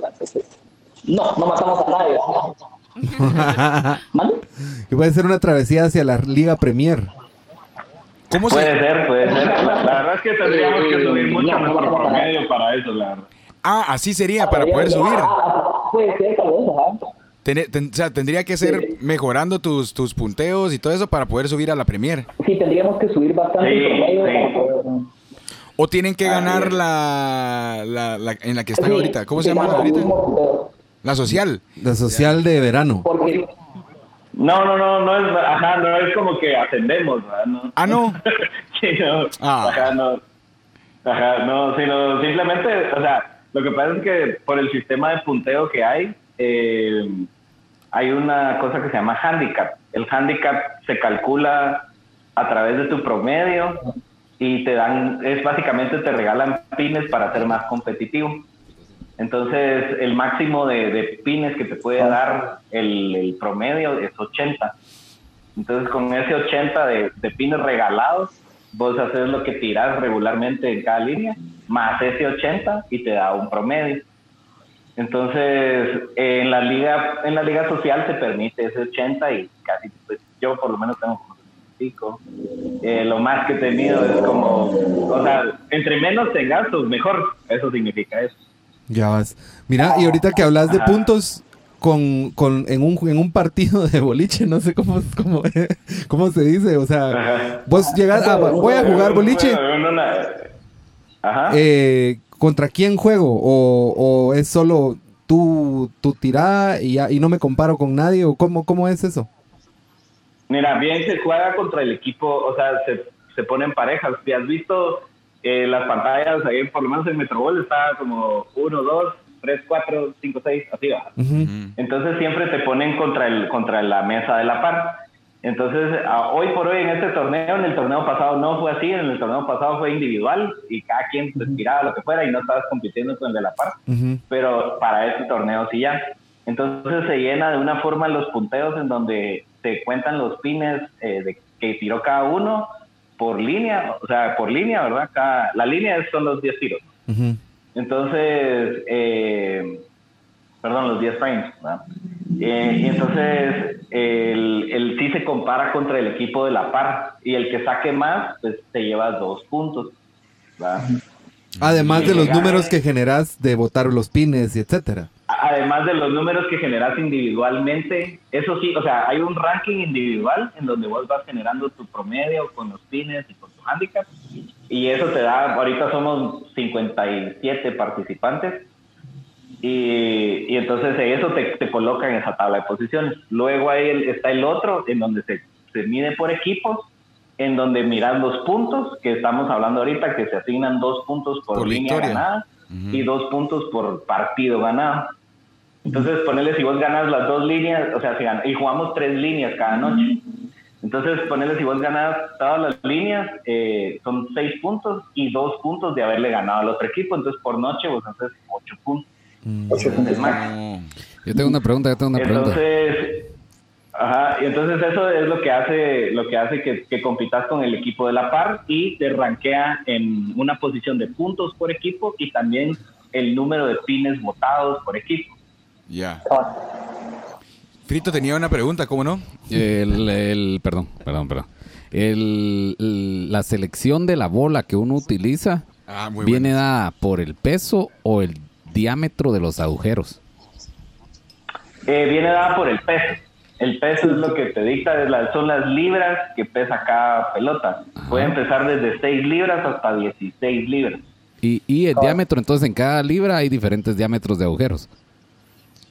No, no matamos a nadie. (laughs) ¿Mande? Que puede ser una travesía hacia la Liga Premier. ¿Cómo Puede se...? ser, puede ser. La, la verdad es que tendríamos que subir mucho no, no, nuestro no, no. promedio para eso, la verdad. Ah, así sería, para poder subir. Ah, Puede ser, tal vez, ajá. O sea, tendría que ser Sí. mejorando tus, tus punteos y todo eso para poder subir a la Premier. Sí, tendríamos que subir bastante Sí, promedio sí. para poder- O tienen que Así ganar la, la, la- en la que están Sí, ahorita. ¿Cómo se llama ahorita? La social. La social de verano. Porque No, no, no, no es, ajá, no es como que ascendemos. No. Ah, no. (laughs) sí, no. Ah. Ajá, no. Ajá, no, sino simplemente, o sea, lo que pasa es que por el sistema de punteo que hay, eh, hay una cosa que se llama handicap. El handicap se calcula a través de tu promedio y te dan, es básicamente te regalan pines para ser más competitivo. Entonces, el máximo de, de pines que te puede dar el, el promedio es 80. Entonces, con ese 80 de, de pines regalados, vos haces lo que tiras regularmente en cada línea, más ese 80 y te da un promedio. Entonces, en la liga en la liga social se permite ese 80 y casi, pues, yo por lo menos tengo como 75. Eh, lo más que he tenido es como, o sea, entre menos tengas, pues mejor. Eso significa eso. Ya vas. Mira, y ahorita que hablas de puntos con, con, en, un, en un partido de boliche, no sé cómo, cómo, (laughs) cómo se dice, o sea, Ajá. vos llegas, ah, voy a jugar boliche, Ajá. eh, ¿contra quién juego? ¿O, o es solo tu, tu tirada y, y no me comparo con nadie? ¿O cómo, cómo es eso? Mira, bien se juega contra el equipo, o sea, se, se ponen parejas. Si has visto eh, las pantallas, ahí por lo menos en Metrobol está como 1, 2, 3, 4, 5, 6, así va. Ujú. Entonces siempre te ponen contra, el, contra la mesa de la par. Entonces, a- hoy por hoy en este torneo, en el torneo pasado no fue así, en el torneo pasado fue individual y cada quien se tiraba lo que fuera y no estabas compitiendo con el de la par. Ujú. Pero para este torneo sí ya. Entonces se llena de una forma los punteos en donde se cuentan los pines eh, de que tiró cada uno por línea, o sea, por línea, ¿verdad? Cada, la línea son los 10 tiros. Entonces, eh, perdón, los 10 frames, ¿verdad? Eh, y entonces, el, el sí se compara contra el equipo de la par y el que saque más, pues te lleva dos puntos, ¿verdad? Además de los números que generas de botar los pines y etcétera. Además de los números que generas individualmente, eso sí, o sea, hay un ranking individual en donde vos vas generando tu promedio con los pines y con tu handicap, y eso te da, ahorita somos 57 participantes, y, y entonces eso te, te coloca en esa tabla de posiciones. Luego ahí está el otro, en donde se, se mide por equipos, en donde miras los puntos, que estamos hablando ahorita, que se asignan dos puntos por, Por línea victoria. ganada y dos puntos por partido ganado. Entonces, ponele si vos ganas las dos líneas, o sea, si gan- y jugamos tres líneas cada noche. Entonces, ponele si vos ganas todas las líneas, eh, son seis puntos y dos puntos de haberle ganado al otro equipo. Entonces, por noche vos haces ocho puntos. Ocho puntos. Es más. No. Yo tengo una pregunta, yo tengo una pregunta. Entonces, ajá, y entonces eso es lo que hace, lo que hace que, que compitas con el equipo de la par y te rankea en una posición de puntos por equipo y también el número de pines votados por equipo. Ya. Frito tenía una pregunta, ¿cómo no? El, el- perdón, perdón, perdón. El, el- la selección de la bola que uno utiliza Ah, muy viene bueno. dada por el peso o el diámetro de los agujeros. Eh, viene dada por el peso. El peso es lo que te dicta, es la- son las libras que pesa cada pelota. Puede empezar desde 6 libras hasta 16 libras. Y, y el diámetro, entonces en cada libra hay diferentes diámetros de agujeros.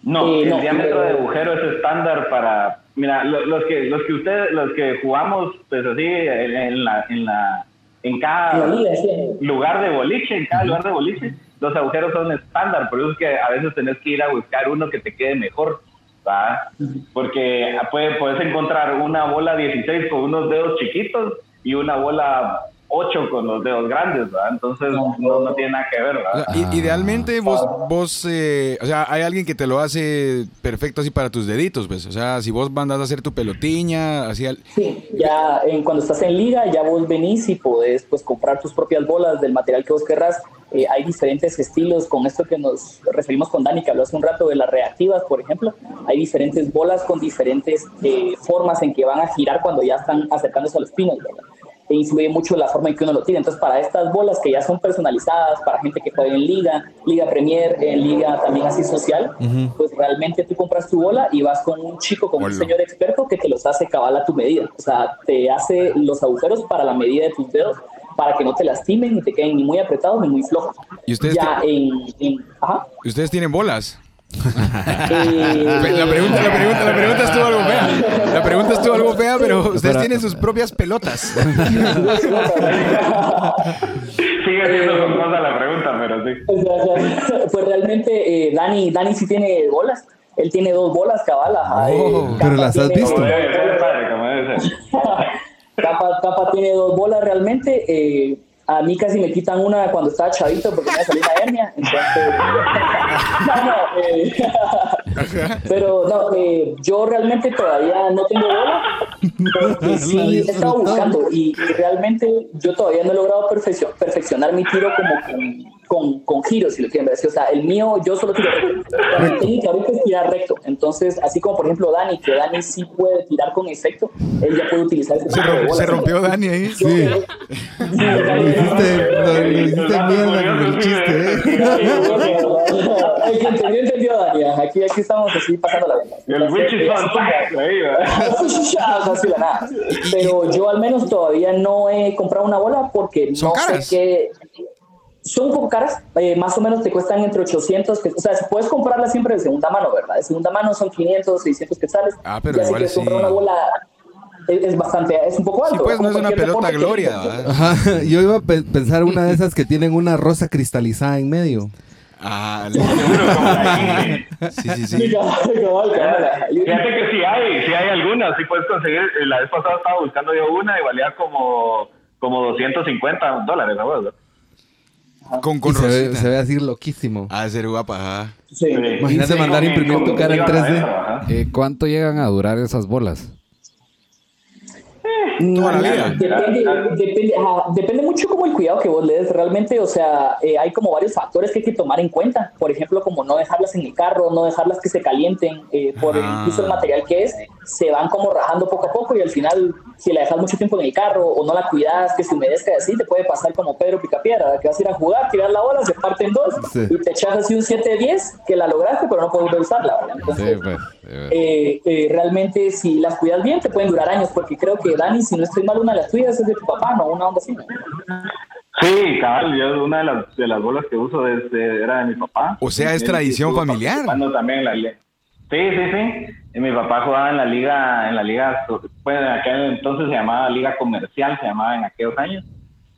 No, Eh, el no, diámetro eh, de agujero es estándar para, mira, lo- los que los que ustedes, los que jugamos, pues así en, en la en la en cada sí. lugar de boliche, en cada lugar de boliche, los agujeros son estándar, por eso es que a veces tenés que ir a buscar uno que te quede mejor, ¿va? Porque puede, puedes encontrar una bola 16 con unos dedos chiquitos y una bola 8 con los dedos grandes. Entonces no, no tiene nada que ver, O ¿verdad? sea, idealmente vos, vos eh, o sea, hay alguien que te lo hace perfecto así para tus deditos, pues. O sea, si vos mandas a hacer tu pelotiña, así al- Sí, ya en, cuando estás en liga, ya vos venís y podés pues, comprar tus propias bolas del material que vos querrás. Eh, hay diferentes estilos, con esto que nos referimos con Dani, que habló hace un rato de las reactivas, por ejemplo. Hay diferentes bolas con diferentes eh, formas en que van a girar cuando ya están acercándose a los pinos, ¿verdad? E influye mucho la forma en que uno lo tira. Entonces, para estas bolas que ya son personalizadas, para gente que juega en liga, liga premier, en liga también así social, pues realmente tú compras tu bola y vas con un chico, con un señor experto que te los hace cabal a tu medida. O sea, te hace los agujeros para la medida de tus dedos para que no te lastimen ni te queden ni muy apretados ni muy flojos. ¿Y ustedes ya en, en- ajá. ustedes tienen bolas. La pregunta, la pregunta, la pregunta estuvo algo fea. La pregunta estuvo algo fea, pero ustedes tienen sus propias pelotas. Sigue siendo jocosa la pregunta, pero sí. O sea, (laughs) pues realmente eh, Dani, Dani sí tiene bolas. Él tiene dos bolas cabal. ajá, Oh, pero las has tiene- visto. Como debe ser, padre, como debe ser. (laughs) Capa, Capa tiene dos bolas realmente. eh, a mí casi me quitan una cuando estaba chavito porque me salió una hernia. Entonces, (laughs) no, no, eh, (laughs) pero no, eh, yo realmente todavía no tengo bola. (laughs) La sí he estado buscando y, y realmente yo todavía no he logrado perfeccio- perfeccionar mi tiro como con, con, con giros, si lo quieren ver así. O sea, el mío yo solo tiro recto. Mi técnica ahorita es tirar recto. Entonces, así como por ejemplo Dani, que Dani sí puede tirar con efecto, él ya puede utilizar ese Se, tipo de rom- bolas. se rompió Dani ahí. Sí. Sí, Lo Dani, hiciste, lo, lo hiciste mierda con el chiste, ¿eh? El que entendió, entendió, Dani. Aquí, aquí estamos así pasando la vida. El witch is on fire, ahí, (laughs) de nada. Pero yo al menos todavía no he comprado una bola porque ¿Son no sé qué. Son un poco caras, eh, más o menos te cuestan entre 800, que- o sea, si puedes comprarlas siempre de segunda mano, ¿verdad? De segunda mano son 500, 600 quetzales. Ah, pero ya si igual quieres sí. comprar una bola, es, es bastante, es un poco alto. Sí, pues no es una pelota que gloria. (laughs) yo iba a pe- pensar una de esas que tienen una rosa cristalizada en medio. Ah, sí, sí, Sí. Fíjate que sí hay, sí hay algunas, sí puedes conseguir. La vez pasada estaba buscando yo una y valía como, como 250 dólares, ¿no? Con, con se, ve, rosita. se ve así loquísimo. Ah, de ser guapa, ajá. Sí. Imagínate mandar a imprimir tu cara en con- 3D. ajá. Eh, ¿Cuánto llegan a durar esas bolas? La vida. Depende, depende, ajá, depende mucho como el cuidado que vos le des realmente, o sea, eh, hay como varios factores que hay que tomar en cuenta, por ejemplo, como no dejarlas en el carro, no dejarlas que se calienten, eh, por el- Ah. incluso el material que es, se van como rajando poco a poco y al final, si la dejas mucho tiempo en el carro o no la cuidas, que se humedezca y así, te puede pasar como Pedro Picapiedra, que vas a ir a jugar, tirar la bola, se parte en dos Sí. y te echas así un 7-10 que la lograste, pero no puedes usarla. Entonces, pues. eh, eh, eh, realmente si las cuidas bien te pueden durar años, porque creo que Dani, si no estoy mal, una de las tuyas es de tu papá, ¿no? Una onda así. ¿no? Sí, cabal, yo una de las, de las bolas que uso es, de- era de mi papá. O sea, es tradición familiar. también la. Sí, sí, sí. Mi papá jugaba en la liga, en la liga, pues en aquel entonces se llamaba liga comercial, se llamaba en aquellos años.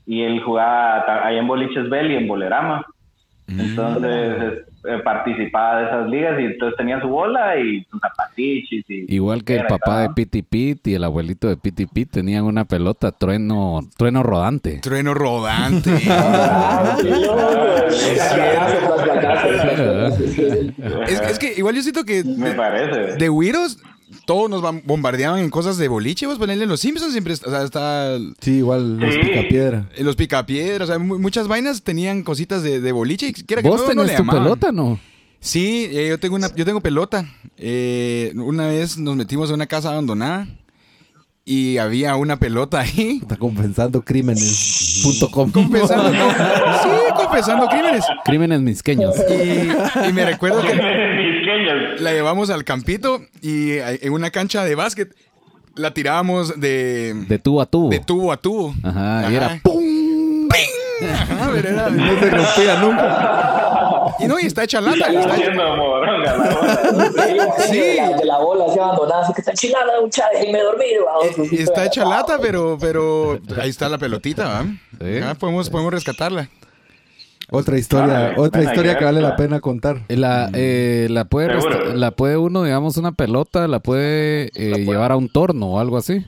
Y él jugaba ahí en Boliches Bell y en Bolerama. Mm. Entonces eh, participaba de esas ligas y entonces tenía su bola y sus zapatichis. Y, Igual que el papá de Piti Pit y el abuelito de Piti Pit tenían una pelota trueno, trueno rodante. Trueno rodante. Es, que igual yo siento que Me de, parece. de Wiros todos nos bombardeaban en cosas de boliche. Vos ponerle en los Simpsons siempre está, o sea, está Sí, igual los Sí. picapiedra. en los picapiedras. O sea, mu- muchas vainas tenían cositas de, de boliche. y que ¿Vos no, no tenés tu pelota, no? Sí, eh, yo tengo una, yo tengo pelota. Eh, una vez nos metimos en una casa abandonada y había una pelota ahí. Está compensando crímenes.com. Confesando, (laughs) sí, confesando crímenes. Crímenes misqueños. Y, y me recuerdo que La llevamos al campito y en una cancha de básquet la tirábamos de, De tubo a tubo. de tubo a tubo. Ajá, y era ¡pum! Ajá, pero era- No se rompía nunca. Y no, y está hecha lata. y está hecha- Haciendo moronga la bola. Sí. De la, de la bola así abandonada, así que está enchilada, mucha, déjenme dormir. vamos. y está hecha lata, pero, pero ahí está la pelotita, ¿va? Sí. Ajá, podemos, podemos rescatarla. Otra historia, Ah, otra historia que vale la pena contar. La, eh, la, puede resta- la puede uno, digamos, una pelota, la puede eh, llevar a un torno o algo así.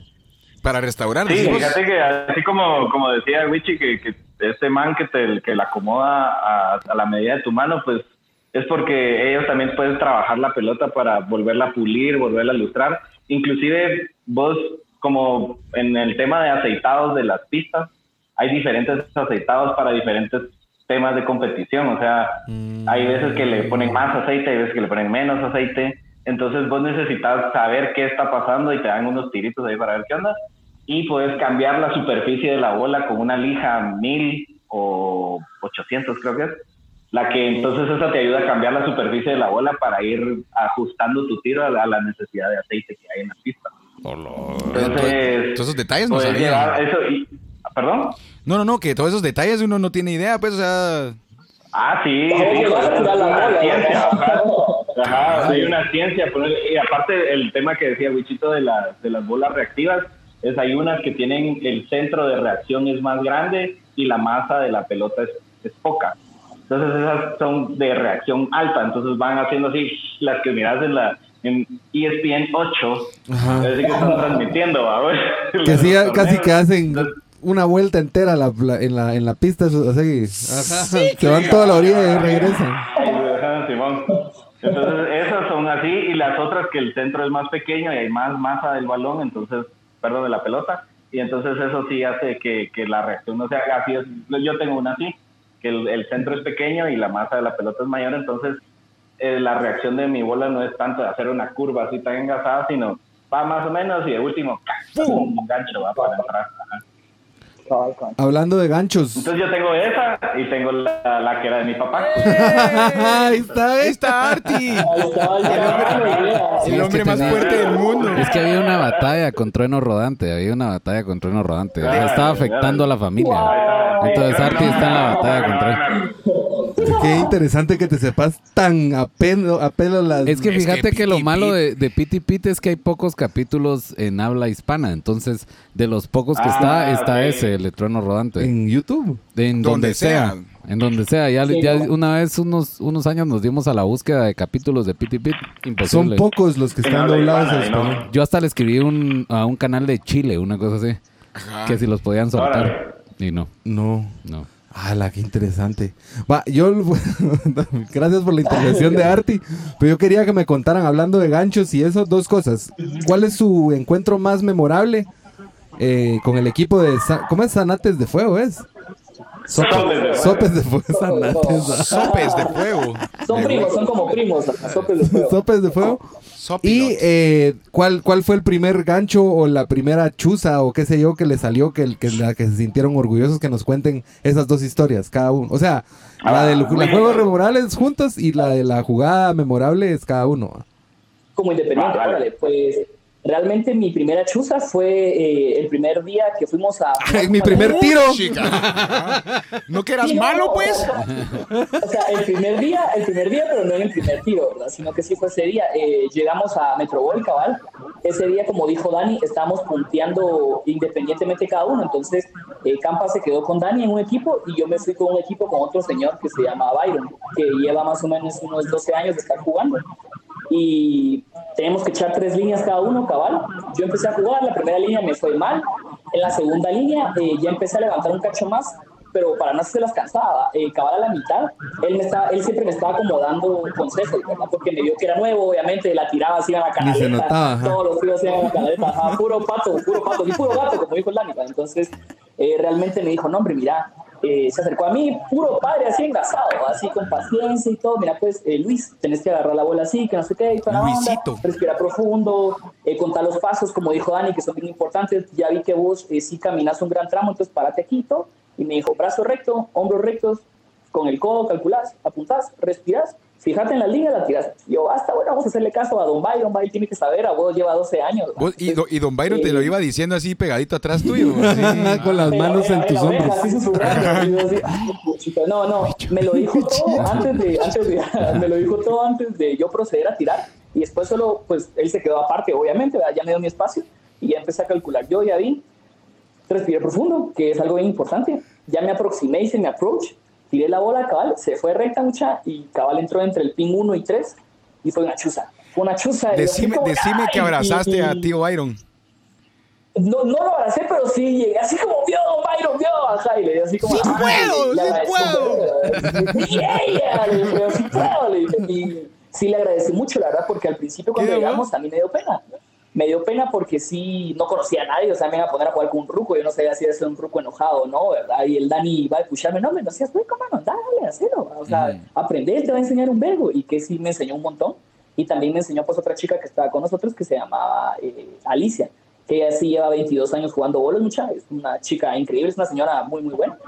Para restaurar. Sí, fíjate que así como, como decía Wichi, que, que este man que te que la acomoda a, a la medida de tu mano, pues es porque ellos también pueden trabajar la pelota para volverla a pulir, volverla a lustrar. Inclusive vos, como en el tema de aceitados de las pistas, hay diferentes aceitados para diferentes temas de competición. O sea, hay veces que le ponen más aceite, hay veces que le ponen menos aceite. Entonces vos necesitas saber qué está pasando y te dan unos tiritos ahí para ver qué onda. Y puedes cambiar la superficie de la bola con una lija 1000 o 800 creo que es. La que entonces esa te ayuda a cambiar la superficie de la bola para ir ajustando tu tiro a la, a la necesidad de aceite que hay en la pista. Entonces, Todos esos detalles no sabía. llevar eso y- ¿Perdón? No, no, no, que todos esos detalles uno no tiene idea, pues, o sea. Ah, sí, sí, una ciencia. Ajá, hay una ciencia. Y aparte, el tema que decía Wichito de, la- de las bolas reactivas, es hay unas que tienen el centro de reacción es más grande y la masa de la pelota es, es poca. Entonces esas son de reacción alta, entonces van haciendo así las que miras en la en ESPN 8, Ajá. es decir, que están transmitiendo, ¿va? Que (laughs) sí, casi que hacen Entonces, una vuelta entera la- la- en, la, en la pista. Así, se van toda la orilla y regresan. Entonces, esas son así, y las otras que el centro es más pequeño y hay más masa del balón, entonces, perdón, de la pelota, y entonces eso sí hace que, que la reacción no sea así. es- yo tengo una así, que el, el centro es pequeño y la masa de la pelota es mayor, entonces eh, la reacción de mi bola no es tanto de hacer una curva así tan engasada, sino va más o menos y de último, ¡pum! un gancho va para entrar. Hablando de ganchos. Entonces yo tengo esa y tengo la, la que era de mi papá. (laughs) Ahí está, Ahí ¿eh? está Arti. Ahí está, idea. (laughs) El es hombre que más tenía- fuerte del mundo. Es que había una batalla con Trueno Rodante, había una batalla con Trueno Rodante. Ah, estaba afectando a la familia. Entonces Arti está en la batalla con Trueno. Qué interesante que te sepas tan a pelo, a pelo las... Es que Es fíjate que que, lo malo de, de Piti Pit es que hay pocos capítulos en habla hispana. Entonces, de los pocos que Ah, está, está ok. ese, el Trueno Rodante. En YouTube. En donde, sea. sea. En donde sea. Ya, Sí, ya no. una vez, unos, unos años, nos dimos a la búsqueda de capítulos de Piti Pit. Son Imposible. pocos los que están doblados español. Yo hasta le escribí un, a un canal de Chile, una cosa así. Ajá. Que si los podían soltar. Órale. Y no, No. no. ¡Hala, qué interesante! Va, yo... (laughs) Gracias por la intervención de Arti. Pero yo quería que me contaran, hablando de ganchos y eso, dos cosas. ¿Cuál es su encuentro más memorable eh, con el equipo de... ¿Cómo es? Zanates de Fuego, ¿es? Sope- Sopes de Fuego. Sopes de Fuego, Zanates. ¿va? Sopes de fuego. Son primos, son como primos. sopes de fuego. Sopes de Fuego. Sopilot. Y eh, ¿cuál, ¿cuál fue el primer gancho o la primera chuza o qué sé yo que le salió que, el, que, la que se sintieron orgullosos que nos cuenten esas dos historias cada uno? O sea, la Ah, de los muy juegos memorables juntos y la de la jugada memorable es cada uno. como independiente. Vale, vale. Órale, pues realmente mi primera chuza fue eh, el primer día que fuimos a. ¡Ay, mi primer tiro! Chica. (laughs) ¿No que eras Sí, no, malo, o pues? sea, O sea, el primer día, el primer día, pero no en el primer tiro, ¿verdad? Sino que sí fue ese día. Eh, llegamos a Metrobol, cabal. Ese día, como dijo Dani, estábamos punteando independientemente cada uno. Entonces, eh, Campa se quedó con Dani en un equipo y yo me fui con un equipo con otro señor que se llama Byron, que lleva más o menos unos 12 años de estar jugando. Y tenemos que echar tres líneas cada uno, cabal. Yo empecé a jugar, la primera línea me fue mal. En la segunda línea eh, ya empecé a levantar un cacho más, pero para no se las cansaba. Eh, a la mitad, él, me estaba, él siempre me estaba como dando consejos, ¿verdad? Porque me vio que era nuevo, obviamente, la tiraba así a la Ni se canaleta. notaba. Todos los tiros iban a la canaleta, ajá, puro pato, puro pato, y puro gato, como dijo. ¿verdad? Entonces, eh, realmente me dijo, no, hombre, mira, eh, se acercó a mí, puro padre, así engasado, así con paciencia y todo. Mira, pues, eh, Luis, tenés que agarrar la bola así, que no sé qué, y toda la onda, Luisito. respira profundo, eh, contar los pasos, como dijo Dani, que son bien importantes. Ya vi que vos eh, sí caminas un gran tramo, entonces párate aquí, todo. Y me dijo, brazo recto, hombros rectos, con el codo calculás, apuntás, respirás, fíjate en la línea, la tirás. Yo, basta, bueno, vamos a hacerle caso a Don Byron, Byron tiene que saber, a vos lleva 12 años. Vos- y, do- y Don Byron te lo iba diciendo así pegadito atrás tuyo. así. (laughs) con las manos en tus hombros. (laughs) No, no, me lo dijo todo antes de, antes de, (laughs) me lo dijo todo antes de yo proceder a tirar. Y después solo, pues, él se quedó aparte, obviamente, ¿verdad? ya me dio mi espacio. Y ya empecé a calcular. Yo ya vi, respiré profundo, que es algo bien importante. Ya me aproximé, hice mi approach, tiré la bola, cabal, se fue recta mucha y cabal entró entre el pin 1 y 3 y fue una chuza. Fue una chuza. Decime, como, decime que abrazaste y- a tío Byron. no, no lo abracé, pero sí llegué así como vio, Byron, vio, ajá, y le di así como. ¡Sí puedo, sí puedo. "Yeah", le dije, "Sí puedo", le dije, y sí le agradecí mucho, la verdad, porque al principio cuando ¿Qué, llegamos a mí me dio pena. Me dio pena porque sí, no conocía a nadie, o sea, me iba a poner a jugar con un ruco, yo no sabía si era un ruco enojado o no, ¿verdad? Y el Dani iba a escucharme, no, me no seas hueco, mano, dale, hacelo, o sea, aprender te va a enseñar un verbo, y que sí me enseñó un montón. Y también me enseñó pues otra chica que estaba con nosotros que se llamaba eh, Alicia, que ella sí lleva 22 años jugando bolos, mucha, es una chica increíble, es una señora muy, muy buena.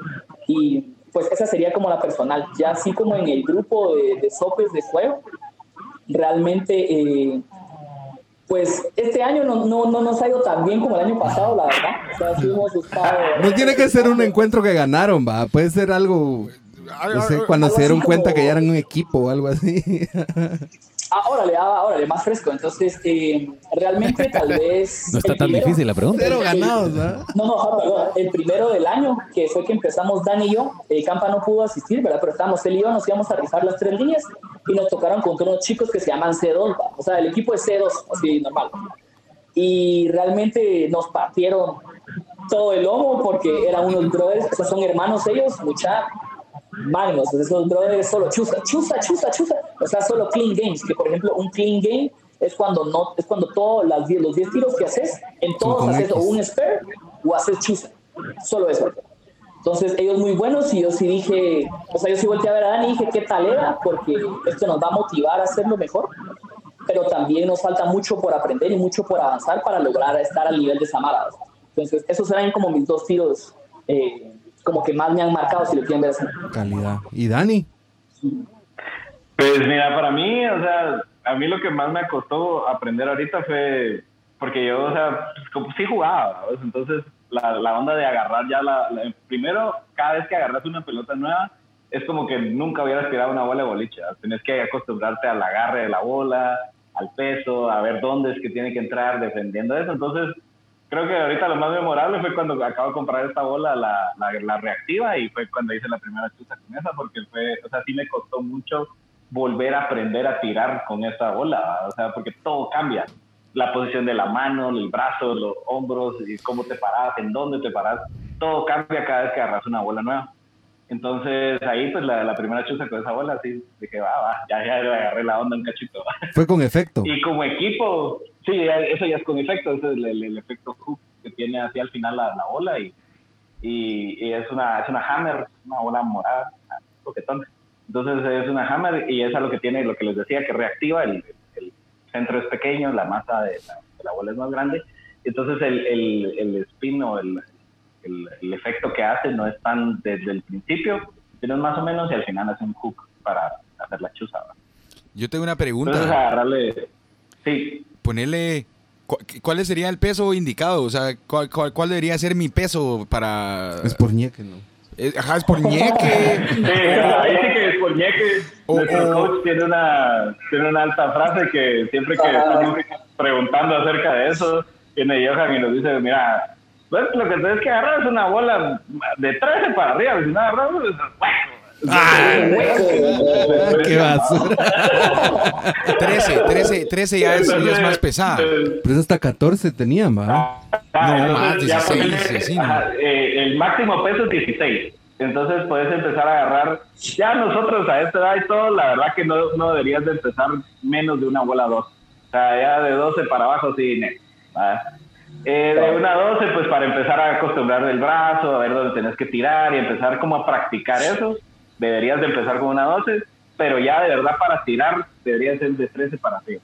Y pues esa sería como la personal. Ya así como en el grupo de, de sopes de fuego, realmente, eh, pues este año no, no, no nos ha ido tan bien como el año pasado, la verdad. O sea, sí hemos estado- No tiene que ser un encuentro que ganaron, va. Puede ser algo. No sé, cuando se dieron cuenta como- que ya eran un equipo o algo así. (laughs) Ah, órale, ah, órale, más fresco. Entonces, eh, realmente tal vez... (laughs) No está tan primero- difícil la pregunta. Cero ganados, ¿va? No, no, (laughs) perdón. El primero del año, que fue que empezamos Dani y yo, eh, Campa no pudo asistir, ¿verdad? Pero estábamos él y yo, nos íbamos a rifar las tres líneas y nos tocaron contra unos chicos que se llaman C2, ¿va? o sea, el equipo es C2, así normal. Y realmente nos partieron todo el lomo porque eran unos brothers, o sea, son hermanos ellos, mucha magnos, esos brothers solo chusa, chusa, chusa, chusa, o sea, solo clean games, que por ejemplo un clean game es cuando no es cuando todos los 10 tiros que haces, en todos haces o un spare o haces chusa, solo eso. Entonces ellos muy buenos y yo sí dije, o sea, yo sí volteé a ver a Dani y dije, ¿qué tal era? Porque esto nos va a motivar a hacerlo mejor, pero también nos falta mucho por aprender y mucho por avanzar para lograr estar al nivel de Samara. Entonces esos eran como mis dos tiros eh, como que más me han marcado, si lo quieren ver así. Calidad. ¿Y Dani? Pues mira, para mí, o sea, a mí lo que más me costó aprender ahorita fue, porque yo, o sea, pues, como sí jugaba, ¿sabes? entonces la, la onda de agarrar ya la, la- primero, cada vez que agarras una pelota nueva, es como que nunca hubieras tirado una bola de boliche, tienes que acostumbrarte al agarre de la bola, al peso, a ver dónde es que tiene que entrar defendiendo eso, entonces creo que ahorita lo más memorable fue cuando acabo de comprar esta bola, la, la, la reactiva, y fue cuando hice la primera chuza con esa, porque fue, o sea, sí me costó mucho volver a aprender a tirar con esa bola, ¿va? o sea, porque todo cambia. La posición de la mano, el brazo, los hombros, y cómo te paras, en dónde te paras, todo cambia cada vez que agarras una bola nueva. Entonces ahí pues la, la primera chuza con esa bola, así, que va, va, ya, ya le agarré la onda un cachito. ¿va? Fue con efecto. Y como equipo, sí, eso ya es con efecto, ese es el, el- el efecto hook que tiene hacia al final la, la bola y, y, y es, una, es una hammer, una bola morada, coquetón. Entonces es una hammer y es lo que tiene, lo que les decía, que reactiva, el, el centro es pequeño, la masa de la, de la bola es más grande, entonces el, el, el spin o el, el, el efecto que hace no es tan desde el principio, sino más o menos y al final hace un hook para hacer la chuza. Yo tengo una Entonces pregunta. agarrarle, sí, Ponerle. cu- ¿Cuál sería el peso indicado? O sea, ¿cuál, cuál, cuál debería ser mi peso para. Es por ñeque, ¿no? Eh, Ajá, es por ñeque. Sí, ahí sí que es por ñeque. Nuestro coach tiene una, tiene una alta frase que siempre que estamos preguntando acerca de eso, viene Johan y nos dice, mira, pues lo que tienes que agarrar es una bola de 13 para arriba, si no agarras, pues, bueno. ¡Qué basura! 13, 13, 13 ya es, ya es más pesada. Pero es hasta 14 tenían, ¿va? Ah, No, más, ya 16, ponele, así, ¿no? ajá, eh, el máximo peso es 16. Entonces puedes empezar a agarrar. Ya nosotros a esta edad y todo, la verdad que no, no deberías de empezar menos de una bola 2. O sea, ya de 12 para abajo, sí, ¿va? Eh, de una a 12, pues para empezar a acostumbrar el brazo, a ver dónde tenés que tirar y empezar como a practicar eso, deberías de empezar con una 12, pero ya de verdad para tirar debería ser de 13 para arriba.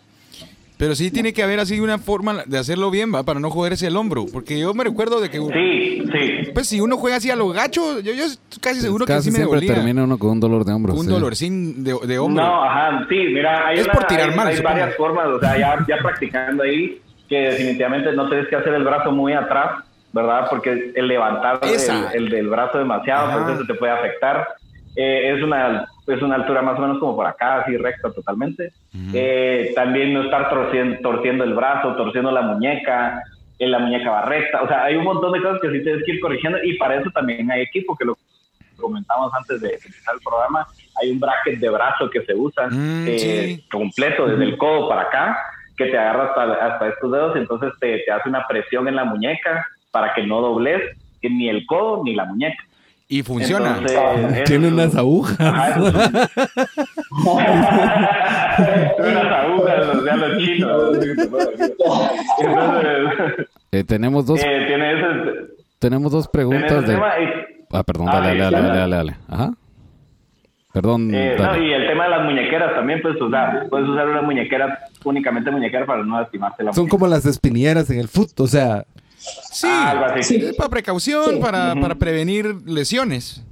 Pero sí tiene que haber así una forma de hacerlo bien, ¿va? Para no joderse el hombro. Porque yo me recuerdo de que. Sí, sí. Pues si uno juega así a lo gacho, yo, yo estoy casi seguro que Casi sí me siempre dolía. termina uno con un dolor de hombro. Un sí. dolorcín de, de hombro. No, ajá, sí, mira, hay, Es una- por tirar hay- mal, hay varias formas, o sea, ya, ya practicando ahí, que definitivamente no tienes que hacer el brazo muy atrás, ¿verdad? Porque el levantar el, el del brazo demasiado, Ajá. pues eso te puede afectar. Eh, es, una, es una altura más o menos como por acá, así recta totalmente. Eh, también no estar torciendo, torciendo el brazo, torciendo la muñeca, en la muñeca va recta. O sea, hay un montón de cosas que sí tienes que ir corrigiendo y para eso también hay equipo que lo comentamos antes de empezar el programa, hay un bracket de brazo que se usa Mm, eh, sí. completo desde el codo para acá, que te agarra hasta, hasta estos dedos, entonces te, te hace una presión en la muñeca para que no dobles ni el codo ni la muñeca. Y funciona. Entonces, Tiene unas agujas. Eso- (laughs) unas agujas, o sea, los chinos. Entonces, Eh, tenemos dos, eh, tiene ese, tenemos dos preguntas de. y- Ah, perdón, Ah, dale, dale, dale, claro. dale, dale. Ajá. Perdón, Eh, no, dale. y el tema de las muñequeras también puedes usar. Puedes usar una muñequera, únicamente muñequera para no lastimarte la Son muñeca. como las espinieras en el fútbol. O sea, Sí. Ah, así. Es para precaución, Sí. para, prevenir lesiones.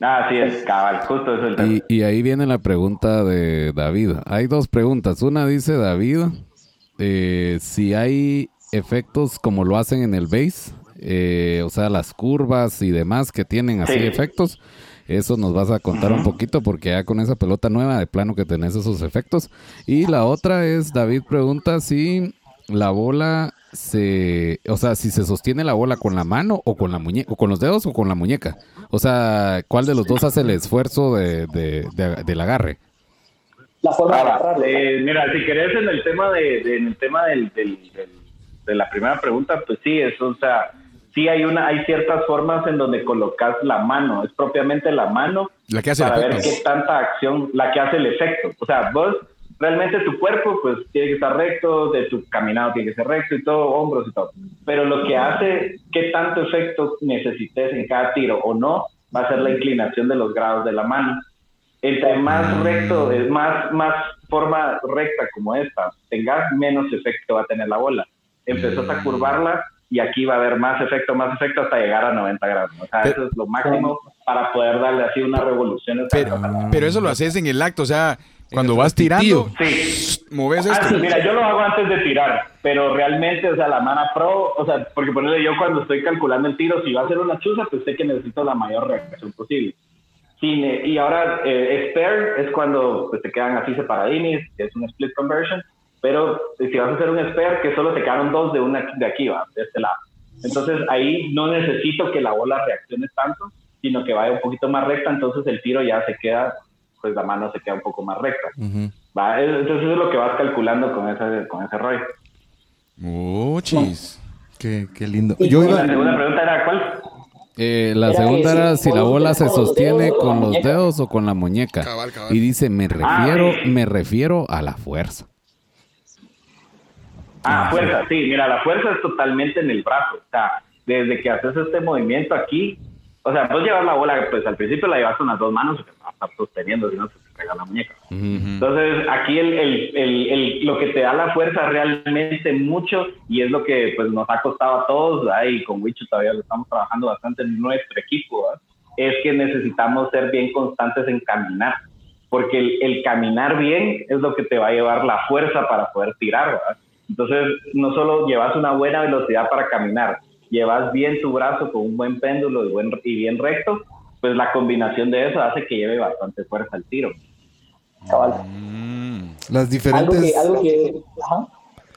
Ah, sí, es cabal, justo eso es el tema. Y, y ahí viene la pregunta de David. Hay dos preguntas. Una dice David, eh, si hay efectos como lo hacen en el base, eh, o sea, las curvas y demás que tienen así Sí. efectos. Eso nos vas a contar un poquito porque ya con esa pelota nueva de plano que tenés esos efectos. Y la otra es, David pregunta si la bola se, o sea, si se sostiene la bola con la mano o con la muñeca, o con los dedos o con la muñeca. O sea, ¿cuál de los dos hace el esfuerzo de, de- de- del agarre? La forma de Ahora, agarrarlo. eh, mira, si querés en el tema de, de- en el tema del, del- del- de la primera pregunta, pues sí, eso, o sea, sí hay una, hay ciertas formas en donde colocas la mano, es propiamente la mano La que hace el para ver qué tanta acción, la que hace el efecto. O sea, vos realmente tu cuerpo pues tiene que estar recto, de tu caminado tiene que ser recto y todo, hombros y todo. Pero lo que hace qué tanto efecto necesites en cada tiro o no, va a ser la inclinación de los grados de la mano. Entre más recto, es más, más forma recta como esta tengas, menos efecto va a tener la bola. Empezás a curvarla y aquí va a haber más efecto, más efecto hasta llegar a 90 grados. O sea, Pero- eso es lo máximo para poder darle así una revolución. Pero, pero eso lo haces en el acto, o sea, cuando vas tirando, Sí. moves Ah, esto. sí, mira, yo lo hago antes de tirar, pero realmente, o sea, la mana pro, o sea, porque ponerle yo cuando estoy calculando el tiro, si va a ser una chuza, pues sé que necesito la mayor reacción posible. Sí, ne- y ahora, eh, spare es cuando pues, te quedan así separadines, que es un split conversion, pero si vas a hacer un spare, que solo te quedaron dos de una de aquí, va, de este lado. Entonces ahí no necesito que la bola reaccione tanto, sino que vaya un poquito más recta, entonces el tiro ya se queda, pues la mano se queda un poco más recta. Va, Entonces eso es lo que vas calculando con ese, con ese rollo. Muchis. Qué, qué lindo. Yo iba, La segunda pregunta era ¿cuál? Eh, la Era segunda que era si la bola se sostiene dedos con los muñeca. dedos o con la muñeca. Cabal, cabal. Y dice, me Ah, refiero, sí. me refiero a la fuerza. Ah, fuerza, sí, mira, la fuerza es totalmente en el brazo. O sea, desde que haces este movimiento aquí, o sea, vos llevas la bola, pues al principio la llevas con las dos manos, porque vas a estar sosteniendo, si no se te pega la muñeca. Entonces, aquí el, el, el, lo que te da la fuerza realmente mucho, y es lo que pues nos ha costado a todos, y con Wicho todavía lo estamos trabajando bastante en nuestro equipo, ¿verdad? es que necesitamos ser bien constantes en caminar, porque el, el caminar bien es lo que te va a llevar la fuerza para poder tirar, ¿verdad? Entonces, no solo llevas una buena velocidad para caminar, llevas bien tu brazo con un buen péndulo y, buen, y bien recto, pues la combinación de eso hace que lleve bastante fuerza al tiro. Cabal. las Algo diferentes... que, algo que, ajá.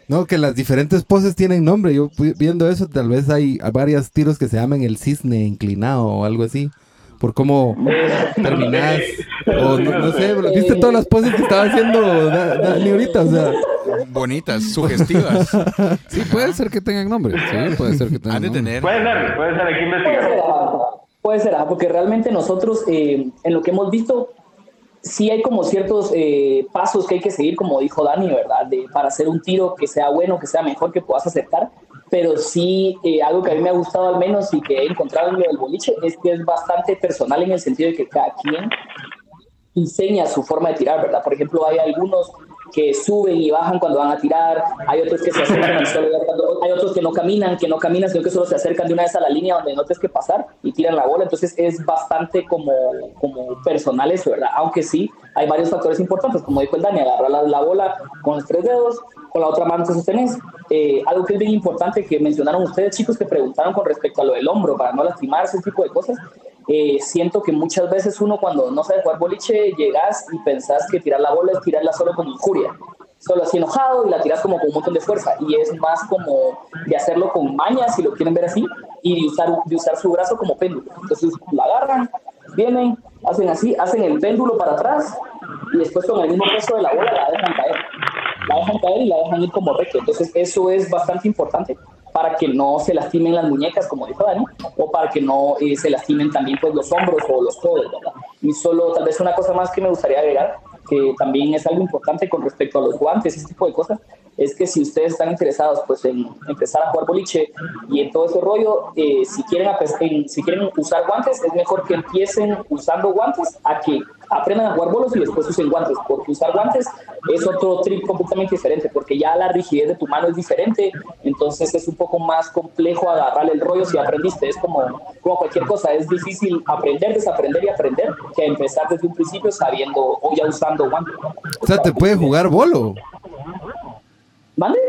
No, que las diferentes poses tienen nombre. Yo viendo eso, tal vez hay varios tiros que se llaman el cisne inclinado o algo así. Por cómo (laughs) terminás. O no, no sé, ¿viste todas las poses que estaba haciendo Da- Dani ahorita? O sea, Bonitas, sugestivas. (laughs) Sí, puede ser que tengan nombre. Sí, puede ser que tengan Han de nombre. tener. Puede ser, puede ser, hay que Puede investigar. ser, ajá. puede ser, ajá, porque realmente nosotros, eh, en lo que hemos visto, sí hay como ciertos eh, pasos que hay que seguir, como dijo Dani, ¿verdad? De, para hacer un tiro que sea bueno, que sea mejor, que puedas acertar. Pero sí, eh, algo que a mí me ha gustado al menos y que he encontrado en lo del boliche es que es bastante personal en el sentido de que cada quien enseña su forma de tirar, ¿verdad? Por ejemplo, hay algunos que suben y bajan cuando van a tirar, hay otros que se acercan solo cuando- hay otros que no caminan, que no caminan, sino que solo se acercan de una vez a la línea donde no tienes que pasar y tiran la bola, entonces es bastante como, como personal eso, ¿verdad? Aunque sí, hay varios factores importantes, como dijo el Dani, agarrar la, la bola con los tres dedos, con la otra mano te sostenes. Eh, algo que es bien importante que mencionaron ustedes, chicos, que preguntaron con respecto a lo del hombro, para no lastimarse, ese tipo de cosas, eh, siento que muchas veces uno cuando no sabe jugar boliche llegas y pensás que tirar la bola es tirarla solo con injuria, solo así enojado y la tiras como con un montón de fuerza y es más como de hacerlo con mañas si lo quieren ver así y de usar, de usar su brazo como péndulo. Entonces la agarran, vienen, hacen así, hacen el péndulo para atrás y después con el mismo peso de la bola la dejan caer. Dejan caer y la dejan ir como recto. Entonces eso es bastante importante para que no se lastimen las muñecas, como dijo Dani, o para que no eh, se lastimen también pues, los hombros o los codos, ¿verdad? Y solo tal vez una cosa más que me gustaría agregar, que también es algo importante con respecto a los guantes, ese tipo de cosas, es que si ustedes están interesados pues en empezar a jugar boliche y en todo ese rollo, eh, si, quieren, si quieren usar guantes, es mejor que empiecen usando guantes a que aprendan a jugar bolos y después usen guantes, porque usar guantes es otro trip completamente diferente, porque ya la rigidez de tu mano es diferente, entonces es un poco más complejo agarrar el rollo si aprendiste, es como, como cualquier cosa, es difícil aprender, desaprender y aprender que empezar desde un principio sabiendo o ya usando guantes. o sea, te puede jugar bolo. ¿Mande?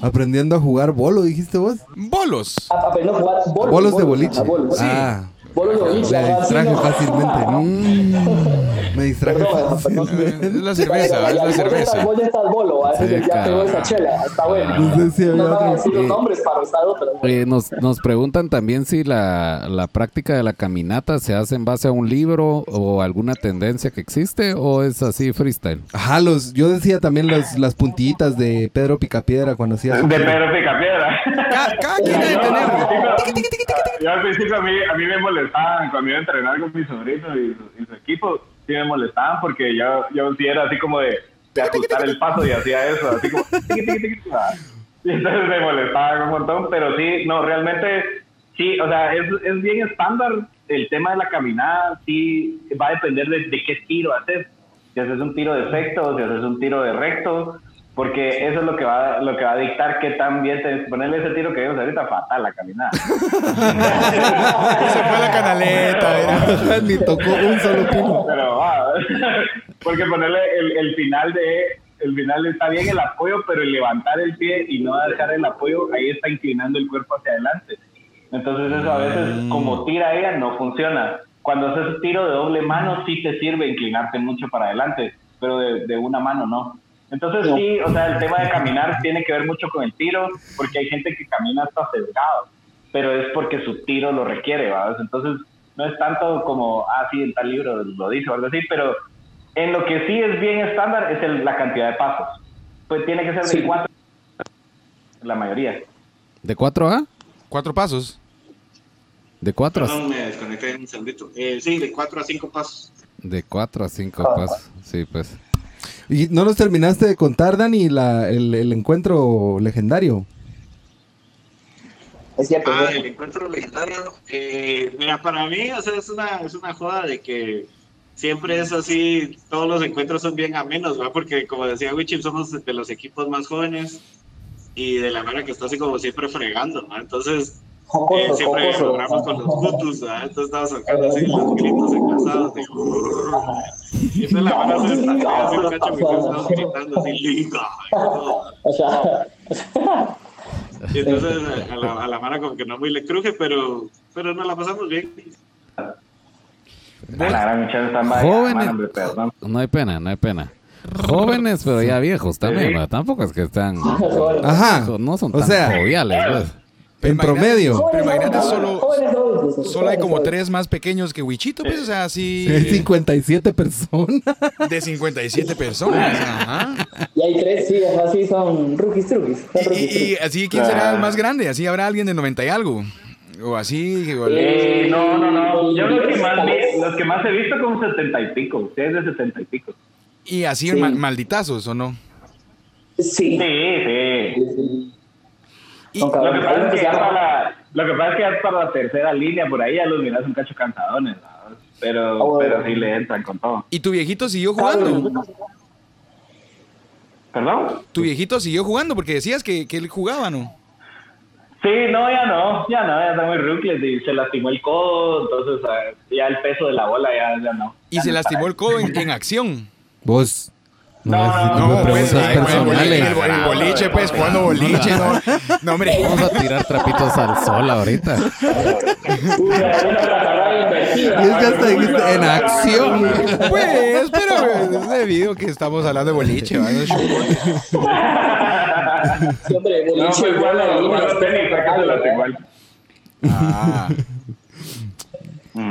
Aprendiendo a jugar bolo, dijiste vos. Bolos. A- Aprendo a jugar bolos. Bolos de boliche. bolos. Ah, Bolos de boliche. me distraje fácilmente. Mm, me distraje fácilmente. Es la cerveza, es la Vos cerveza. Vos ya estás bolo, ya pegó esa chela, está bueno. No sé si había No decir los nombres para usar otros. Eh, nos, nos preguntan también si la, la práctica de la caminata se hace en base a un libro o alguna tendencia que existe o es así freestyle. Ajá, los, yo decía también los, las puntillitas de Pedro Picapiedra cuando hacía De Pedro Picapiedra. Cada, cada quien debe Yo, tener. al principio- Yo al principio a mí, a mí me molestaban cuando iba a entrenar con mi sobrino y, su- y su equipo, sí me molestaban porque yo, yo sí era así como de, de ajustar el paso y hacía eso, así como... Y entonces me molestaban un montón, pero sí, no, realmente sí, o sea, es, es bien estándar el tema de la caminada, sí va a depender de, de qué tiro haces. Si haces un tiro de efecto, si haces un tiro de recto, porque eso es lo que va, lo que va a dictar qué tan bien te ponerle ese tiro que vimos ahorita, fatal la caminada. Se fue la canaleta, mira. (laughs) Ni tocó un solo tiro. Pero va, (laughs) porque ponerle el, el final de el final está bien el apoyo, pero el levantar el pie y no dejar el apoyo, ahí está inclinando el cuerpo hacia adelante. Entonces eso a veces, como tira ella, no funciona. Cuando haces tiro de doble mano, sí te sirve inclinarte mucho para adelante, pero de, de una mano no. Entonces sí, o sea, el tema de caminar tiene que ver mucho con el tiro, porque hay gente que camina hasta sesgado, pero es porque su tiro lo requiere, ¿verdad? Entonces no es tanto como, ah, sí, en tal libro lo dice o algo así, pero en lo que sí es bien estándar es el- la cantidad de pasos. Pues tiene que ser de Sí. cuatro, la mayoría. ¿De 4 a? Cuatro pasos. De 4 a, Perdón, me desconecté un segundito. Eh, sí, de 4 a 5 pasos. de cuatro a 5 pasos. Sí, pues. Y no nos terminaste de contar, Dani, la, el, el encuentro legendario. Es cierto. Ah, el encuentro legendario. Eh, mira, para mí, o sea, es una, es una joda de que siempre es así, todos los encuentros son bien amenos, ¿va? Porque como decía Wichim, somos de los equipos más jóvenes y de la manera que está así como siempre fregando, ¿va? Entonces, eh, Jocoso, siempre jocoso. logramos con los jutus, ¿va? Entonces estamos sacando así los gritos encasados de... Y entonces la mano se destacó así un cacho porque estamos gritando así, liga. O sea, (laughs) Y entonces a la, a la mano como que no muy le cruje, pero, pero nos la pasamos bien. La gran muchacha está mal. Jóvenes. No hay pena, no hay pena. Jóvenes, pero ya viejos también, ¿verdad? Tampoco es que están. (laughs) Ajá. No son O tan sea, joviales, pues. En Imagínate- promedio. Pero imagínate solo, hay como tres más pequeños que Wichito, pues, o sea, así Hay 57 personas. de 57 personas. Ajá. Y hay tres, sí, así son rookies truquis. Son Y, rookies y- así, ¿quién será el más grande? Así habrá alguien de 90 y algo. O así. o- Eh, no, no, no. Yo los que más, vi- los que más he visto como 70 y pico. Ustedes de 70 y pico. Y así Sí. ma- malditazos, ¿o no? Sí. Sí, sí. Lo que pasa es que uno ya para, lo que pasa es que ya para la tercera línea por ahí ya los miras un cacho cansadones, ¿no? pero, Ah, pero sí le entran con todo. Y tu viejito siguió jugando. ¿Perdón? Tu viejito siguió jugando porque decías que, que él jugaba, ¿no? Sí, no, ya no, ya no, ya está muy rookies y se lastimó el codo, entonces ah, ya el peso de la bola ya, ya no. Y se lastimó el codo en, en acción. Vos. No, No, no, preguntas pues, ay, bueno, el boliche, personales. el, el boliche, pues, jugando boliche, ¿no? No, hombre. Vamos a tirar trapitos al sol ahorita. Y es que hasta dijiste en acción. Pues, pero es debido que estamos hablando de boliche, ¿va? No es show. Sí, hombre, No, boliche, fue igual, bueno, ahí, bueno, las- tenis, que se lastimó el- Ah.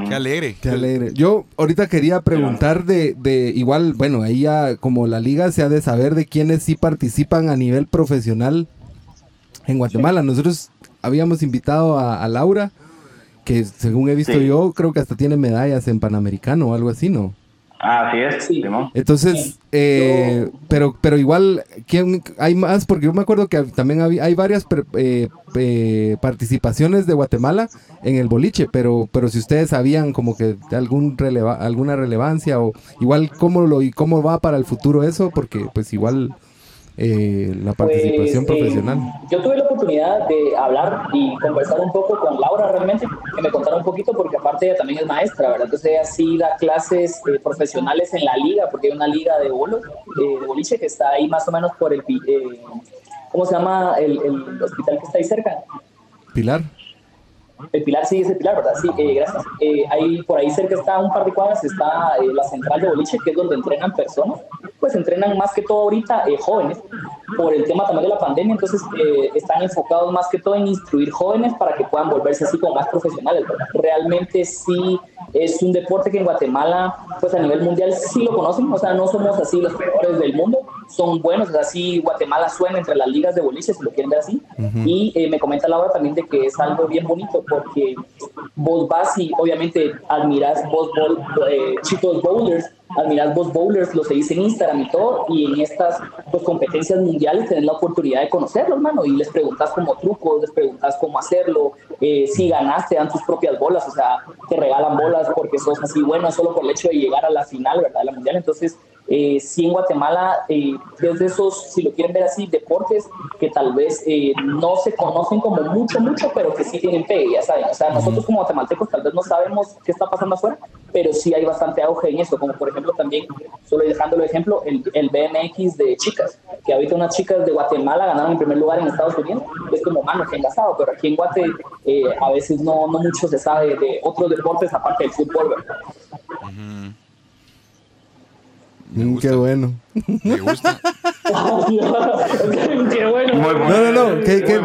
Qué alegre. Qué alegre. Yo ahorita quería preguntar de, de igual, bueno, ahí ya como la liga se ha de saber de quiénes sí participan a nivel profesional en Guatemala. Nosotros habíamos invitado a, a Laura, que según he visto Sí. yo, creo que hasta tiene medallas en Panamericano o algo así, ¿no? Ah, así es, Sí. Entonces, eh, pero, pero igual, ¿quién hay más? Porque yo me acuerdo que también había- hay varias per- eh, eh, participaciones de Guatemala en el boliche, pero, pero si ustedes sabían como que de algún releva, alguna relevancia o igual cómo lo y cómo va para el futuro eso, porque pues igual eh, la participación Pues, eh, profesional. yo tuve la oportunidad de hablar y conversar un poco con Laura realmente, que me contara un poquito, porque aparte ella también es maestra, ¿verdad? Entonces ella sí da clases eh, profesionales en la liga, porque hay una liga de bolo, eh, de boliche, que está ahí más o menos por el, eh, ¿cómo se llama? El, el hospital que está ahí cerca. Pilar. El Pilar sí es el Pilar, ¿verdad? Sí, eh, gracias. Eh, ahí, por ahí cerca está un par de cuadras, está eh, la central de boliche, que es donde entrenan personas. Pues entrenan más que todo ahorita eh, jóvenes, por el tema también de la pandemia, entonces eh, están enfocados más que todo en instruir jóvenes para que puedan volverse así como más profesionales, ¿verdad? Realmente sí es un deporte que en Guatemala, pues a nivel mundial sí lo conocen, o sea, no somos así los peores del mundo, son buenos, o sea, sí Guatemala suena entre las ligas de boliche, si lo quieren ver así, y eh, me comenta Laura también de que es algo bien bonito porque vos vas y obviamente admirás vos eh, chicos bowlers, admirás vos bowlers, lo seguís en Instagram y todo, y en estas pues, competencias mundiales tenés la oportunidad de conocerlos, hermano, y les preguntas como trucos, les preguntas cómo hacerlo, eh, si ganaste, dan tus propias bolas, o sea, te regalan bolas porque sos así bueno solo por el hecho de llegar a la final, ¿verdad? De la mundial, entonces eh, sí en Guatemala eh, es de esos, si lo quieren ver así, deportes que tal vez eh, no se conocen como mucho, mucho, pero que sí tienen pegue, ya saben. O sea, nosotros como guatemaltecos tal vez no sabemos qué está pasando afuera, pero sí hay bastante auge en esto, como por ejemplo también, solo dejándolo de ejemplo, el, el BMX de chicas, que ahorita unas chicas de Guatemala ganaron el primer lugar en Estados Unidos, es como, mano, que enlazado, pero aquí en Guate eh, a veces no, no mucho se sabe de otros deportes aparte del fútbol, ¿verdad? Mm, qué bueno. Me gusta. (laughs) Qué bueno. Muy bueno. No, no, no, ¿qué- qué-.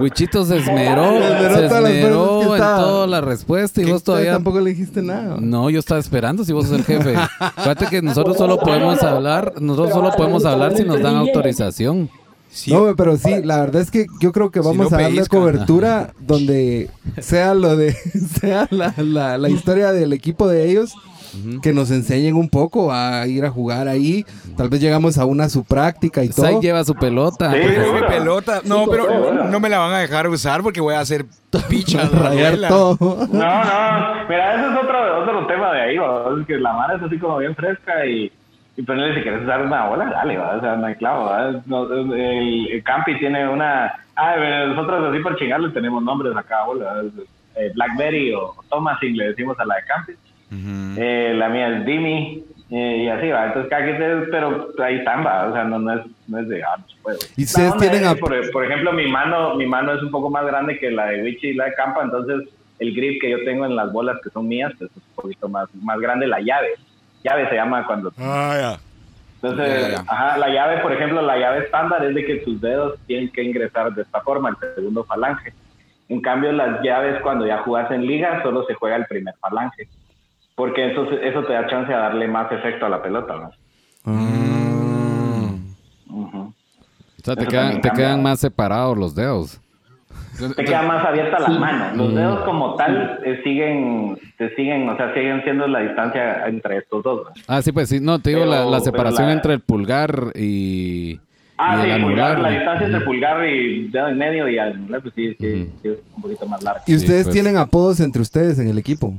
Huichito se esmeró, (laughs) Se esmeró en toda la respuesta y vos todavía... tampoco le dijiste nada. No, yo estaba esperando si vos sos el jefe. Fíjate que nosotros solo podemos hablar, nosotros solo podemos hablar si nos dan autorización. Sí. No, pero sí, la verdad es que yo creo que Si vamos no a darle pellizca. cobertura donde (laughs) sea lo de, sea la, la, la historia del equipo de ellos, que nos enseñen un poco a ir a jugar ahí. Tal vez llegamos a una su práctica y todo. Sai lleva su pelota. Sí. mi pelota. No, Sí, pero no me la van a dejar usar porque voy a hacer picha. (laughs) rayar todo. No, no, mira, eso es otro, otro tema de ahí, que la mano es así como bien fresca y, y ponerle si quieres usar una bola, dale, ¿va? o sea, no hay clavo, el, el Campi tiene una, ah, nosotros así por chingarle tenemos nombres a cada bola, ¿va? Eh, Blackberry o Thomasing le decimos a la de Campi, eh, la mía es Dimi, eh, y así va, entonces cada quien, pero ahí están, ¿va? o sea, no, no es, no es de, ah, no se puede. Y ustedes tienen es a- que, por, por ejemplo, mi mano, mi mano es un poco más grande que la de Wichi y la de Campa, entonces el grip que yo tengo en las bolas que son mías pues, es un poquito más, más grande la llave. Llave se llama cuando... Ah, ya. Entonces. Ajá, la llave, por ejemplo, la llave estándar es de que tus dedos tienen que ingresar de esta forma, el segundo falange. En cambio, las llaves cuando ya jugas en liga solo se juega el primer falange. Porque eso, eso te da chance a darle más efecto a la pelota, ¿no? Ujú. O sea, te quedan, te quedan más separados los dedos. te queda más abierta la mano. Mm. Los dedos como tal eh, siguen, te siguen, o sea, siguen siendo la distancia entre estos dos. ¿no? Ah, sí, pues sí. No, te digo la, Pero- la separación la- entre el pulgar y, Ah, y sí, el pulgar, anular. la distancia entre pulgar y dedo en medio y anular, pues sí, sí, sí, es un poquito más larga. Y ustedes pues. tienen apodos entre ustedes en el equipo.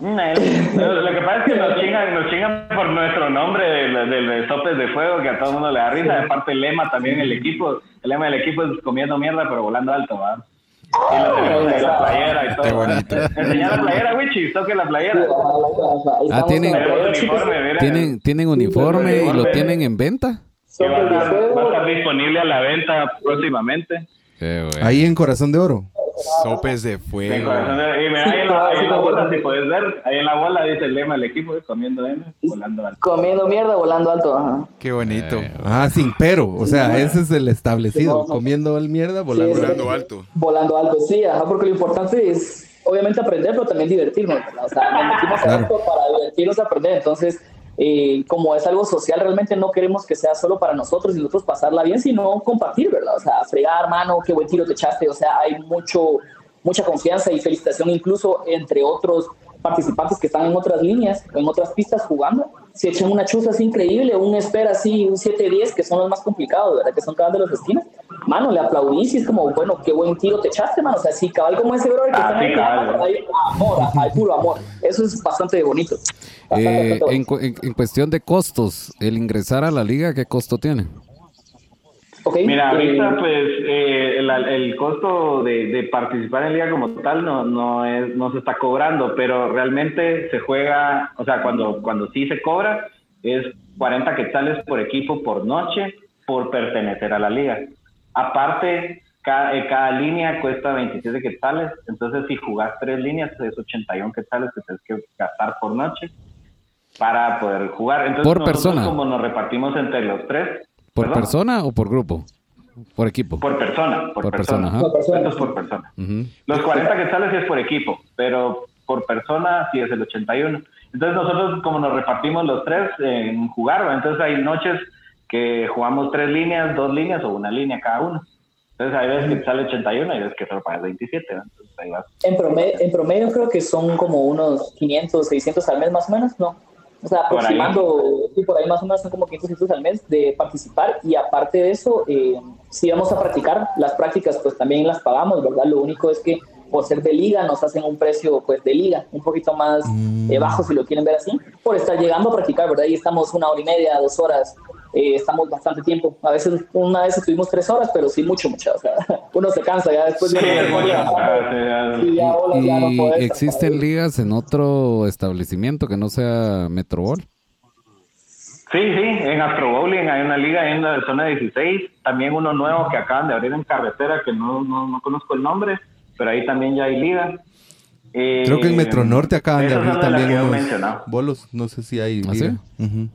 Lo que pasa es que nos chingan, nos chingan por nuestro nombre de, de, de sopes de fuego, que a todo el mundo le da risa. Aparte, el lema también en el equipo. El lema del equipo es comiendo mierda, pero volando alto, ¿va? Y lo tenemos en la playera y todo. Qué ¿va? bonito. Enseñar la playera, Wichi, toque la playera. Ah, tienen- uniforme. Tienen, tienen uniforme y lo tienen en venta. Que va a, estar, va a estar disponible a la venta próximamente. Qué bueno. Ahí en Corazón de Oro. Sopes de De fuego. corazón de- y mira, ahí en la, ahí en la bola, si puedes ver, ahí en la bola dice el lema del equipo, eh, comiendo M, volando alto. Comiendo mierda, volando alto. Ajá. Qué bonito. Eh, Ah, sin pero. O sea, ese es el establecido. Sí. Comiendo el mierda, Sí, volando. es- Volando alto. Volando alto, sí, ajá, porque lo importante es obviamente aprender, pero también divertirnos. ¿verdad? O sea, nos metimos a Claro. esto para divertirnos aprender. Entonces, eh, como es algo social, realmente no queremos que sea solo para nosotros y nosotros pasarla bien, sino compartir, ¿verdad? O sea, fregar, mano, qué buen tiro te echaste. O sea, hay mucho, mucha confianza y felicitación incluso entre otros participantes que están en otras líneas, en otras pistas jugando. Se echan una chuza así increíble, un espera así, un 7-10, que son los más complicados, ¿verdad? Que son cabal de los esquinas. Mano, le aplaudís y es como, bueno, qué buen tiro te echaste, mano. O sea, sí, cabal como ese brother que Ah, está cabal. hay amor, hay puro amor. Eso es bastante bonito. Bastante, Eh, bastante en, en- en cuestión de costos, el ingresar a la liga, ¿qué costo tiene? Ok, Mira, ahorita pues eh, el, el costo de, de participar en liga como tal no, no, es, no se está cobrando, pero realmente se juega, o sea, cuando, cuando sí se cobra es 40 quetzales por equipo por noche por pertenecer a la liga. Aparte, cada, eh, cada línea cuesta 27 quetzales, entonces si jugás tres líneas es 81 quetzales que tienes que gastar por noche para poder jugar. Entonces, Por nosotros persona. Como nos repartimos entre los tres. ¿Por ¿perdón? persona o por grupo? Por equipo. Por persona, por, Por persona, persona. ajá. Por persona. Por persona. Ujú. Los 40 quetzales sí es por equipo, pero por persona sí es el 81. Entonces nosotros como nos repartimos los tres en jugar, entonces hay noches que jugamos tres líneas, dos líneas o una línea cada uno. Entonces hay veces que sale 81 y hay veces que solo pagas 27. ¿va? Entonces ahí vas. en, promedio, en promedio creo que son como unos 500, 600 al mes más o menos, ¿no? O sea, Por ahí. aproximando, sí, por ahí más o menos son como 500, 600 al mes de participar y aparte de eso, eh, si vamos a practicar, las prácticas pues también las pagamos, ¿verdad? Lo único es que por ser de liga, nos hacen un precio pues de liga, un poquito más eh, bajo si lo quieren ver así, por estar llegando a practicar, ¿verdad? Y estamos una hora y media, dos horas, eh, estamos bastante tiempo. A veces, una vez estuvimos tres horas, pero sí mucho, mucho. O sea, (laughs) uno se cansa ya después de Sí, mucho. memoria. Sí, ya. Hola, ya no ¿Y podés, existen ¿sabes? ligas en otro establecimiento que no sea Metrobol? Sí, sí, en Astro Bowling hay una liga en la zona 16, también uno nuevo que acaban de abrir en carretera, que no, no, no conozco el nombre, pero ahí también ya hay liga. Eh, Creo que en Metro Norte acaban de abrir también unos bolos. No sé si hay. ¿Ah, sí? Ujú.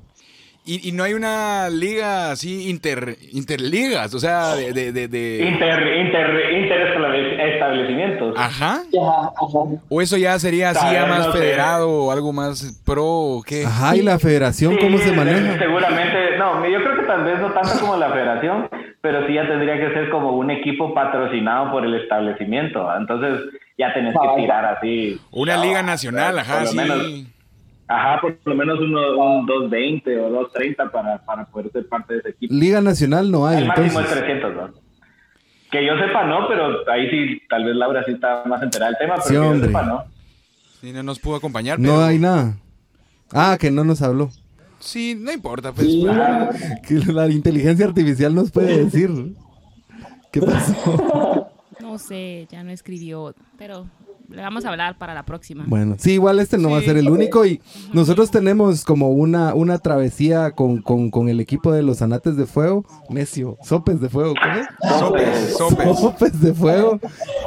Y, y no hay una liga así inter, interligas, o sea, de... de, de, de- Inter, inter, interestablecimientos. Ajá. Ajá, ajá. O eso ya sería así Ah, ya más no sé. federado o algo más pro o qué. Ajá, ¿y la federación Sí, cómo se maneja? Seguramente, no, yo creo que tal vez no tanto como la federación, pero sí ya tendría que ser como un equipo patrocinado por el establecimiento. Entonces ya tenés que Ah, tirar así. Una liga nacional, ajá, Por lo sí. menos- Ajá, por lo menos uno, un 220 o 230 para, para poder ser parte de ese equipo. Liga Nacional no hay, El máximo entonces. es 300, ¿no? Que yo sepa, no, pero ahí sí, tal vez Laura sí está más enterada del tema, pero Sí, que yo hombre. sepa, no. Sí, no nos pudo acompañar, No pero... hay nada. Ah, que no nos habló. Sí, no importa, pues. Sí. (laughs) Que la inteligencia artificial nos puede decir. ¿Qué pasó? No sé, ya no escribió, pero le vamos a hablar para la próxima. Bueno, sí, igual este no va a ser el único y nosotros tenemos como una, una travesía con, con, con el equipo de los Anates de Fuego. Necio, sopes de fuego, ¿cómo es? Sopes, sopes. (laughs) Sopes de fuego.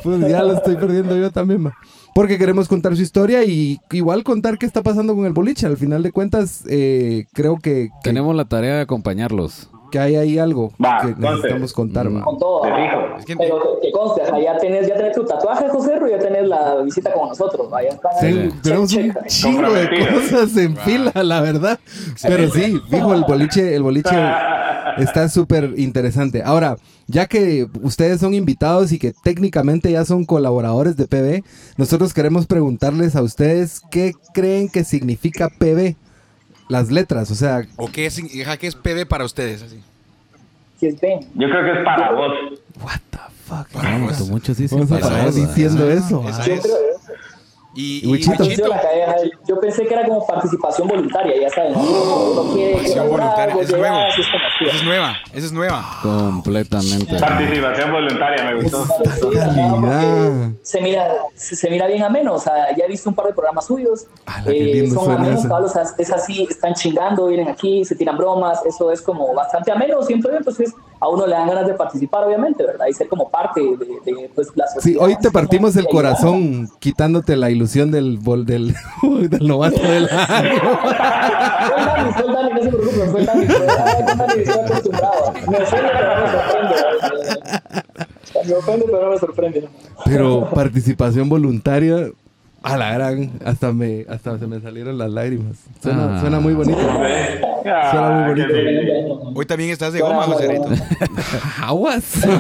Pues ya lo estoy perdiendo yo también, ma. Porque queremos contar su historia y igual contar qué está pasando con el boliche. Al final de cuentas, eh, creo que, que, Tenemos la tarea de acompañarlos. Que hay ahí algo Va, que conste. necesitamos contar, ma. Con todo. Te ajá. fijo. Es que- Pero que, conste, ajá, ya tenés, ya tenés tu tatuaje, José, pero ya tenés la visita con nosotros. Vaya, están ahí. Sí, Check, tenemos un chingo de cosas en fila, la verdad. Pero sí, fijo, el boliche, el boliche (laughs) está súper interesante. Ahora, ya que ustedes son invitados y que técnicamente ya son colaboradores de PB, nosotros queremos preguntarles a ustedes qué creen que significa PB. Las letras, o sea, ¿O qué es, qué es PB para ustedes? Así. Si es bien. Yo creo que es para vos. what the fuck. Vamos, muchos dicen Vamos a parar diciendo eso. esa ah. Es. Y, Y y Wichito. Yo, Wichito. Yo pensé que era como participación voluntaria, ya saben. Quiere Participación voluntaria, vos es nuevo. llegás, es nueva, esa es nueva. Completamente. Participación voluntaria, me gustó. Se mira, se, se mira bien ameno, o sea, ya he visto un par de programas suyos, lindo son amenos, eso. o sea, es así, están chingando, vienen aquí, se tiran bromas, eso es como bastante ameno, siempre entonces a uno le dan ganas de participar, obviamente, ¿verdad? Y ser como parte de, de, pues, la sociedad. Sí, hoy te partimos el corazón quitándote la ilusión del, bol- del, del novato del año. Fue Dani, fue el Dani, no se preocupen, fue Dani. fue- ay, fue el Dani, estoy acostumbrado. Me ofende, pero me sorprende. Me ofende, pero no me sorprende. Pero participación voluntaria, a la gran, hasta me, hasta se me salieron las lágrimas. Suena, Ah. suena muy bonito. Ah, Suena muy bonito. Hoy también estás de goma, Joserito. (laughs) Aguas. (laughs) no,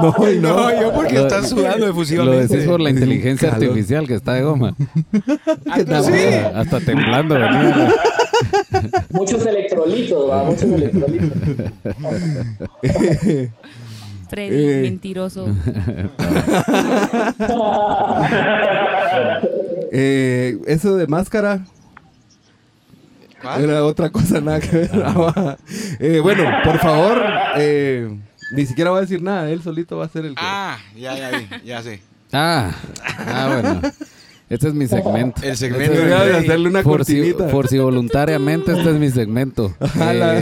no. No, yo porque Lo- estás sudando Lo efusivamente. decís por la inteligencia calor. artificial que está de goma. Ah, pero sí. Hasta temblando venía. Muchos electrolitos, ¿va? Muchos electrolitos. (laughs) Freddy, Eh. mentiroso. (laughs) Eh, eso de máscara era otra cosa, nada que ver. Ah, (laughs) eh, bueno, por favor, eh, ni siquiera va a decir nada. Él solito va a ser el que. Ah, ya, ya vi, ya sé. Ah, ah, bueno. Este es mi segmento. El segmento Este es Debería de hacerle una por, si, por si voluntariamente este es mi segmento. Ajá, la-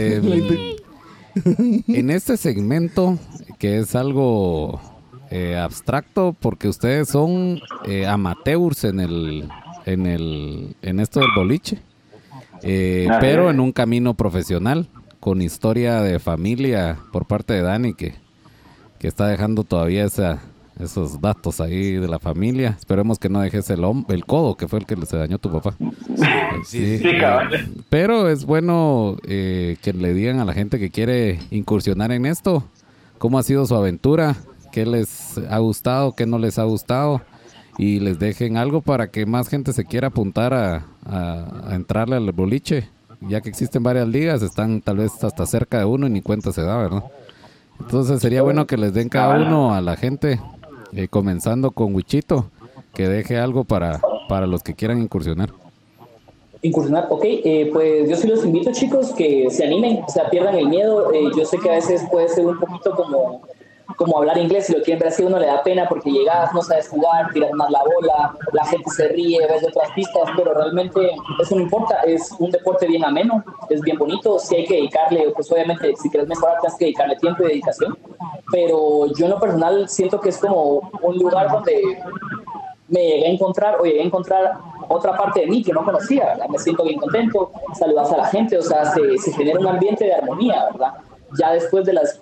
(laughs) en este segmento, que es algo eh, abstracto, porque ustedes son eh, amateurs en el, en el, en esto del boliche, eh, pero en un camino profesional, con historia de familia por parte de Dani, que, que está dejando todavía esa, esos datos ahí de la familia. Esperemos que no dejes el, el codo, que fue el que se dañó tu papá. Sí, Sí, cabal. Pero es bueno eh, que le digan a la gente que quiere incursionar en esto cómo ha sido su aventura, qué les ha gustado, qué no les ha gustado y les dejen algo para que más gente se quiera apuntar a, a- a entrarle al boliche. Ya que existen varias ligas, están tal vez hasta cerca de uno y ni cuenta se da, ¿verdad? Entonces sería bueno que les den cada uno a la gente Eh, comenzando con Wichito, que deje algo para, para los que quieran incursionar. Incursionar, ok, eh, pues yo sí los invito chicos que se animen, o sea, pierdan el miedo. Eh, yo sé que a veces puede ser un poquito como, como hablar inglés, si lo quieren ver así, uno le da pena porque llegas, no sabes jugar, tiras más la bola, la gente se ríe, ves de otras pistas, pero realmente eso no importa, es un deporte bien ameno, es bien bonito, sí hay que dedicarle, pues obviamente si quieres mejorar tienes que dedicarle tiempo y dedicación, pero yo en lo personal siento que es como un lugar donde me llegué a encontrar o llegué a encontrar otra parte de mí que no conocía, ¿verdad? Me siento bien contento, saludas a la gente, o sea, se, se genera un ambiente de armonía, ¿verdad? Ya después de las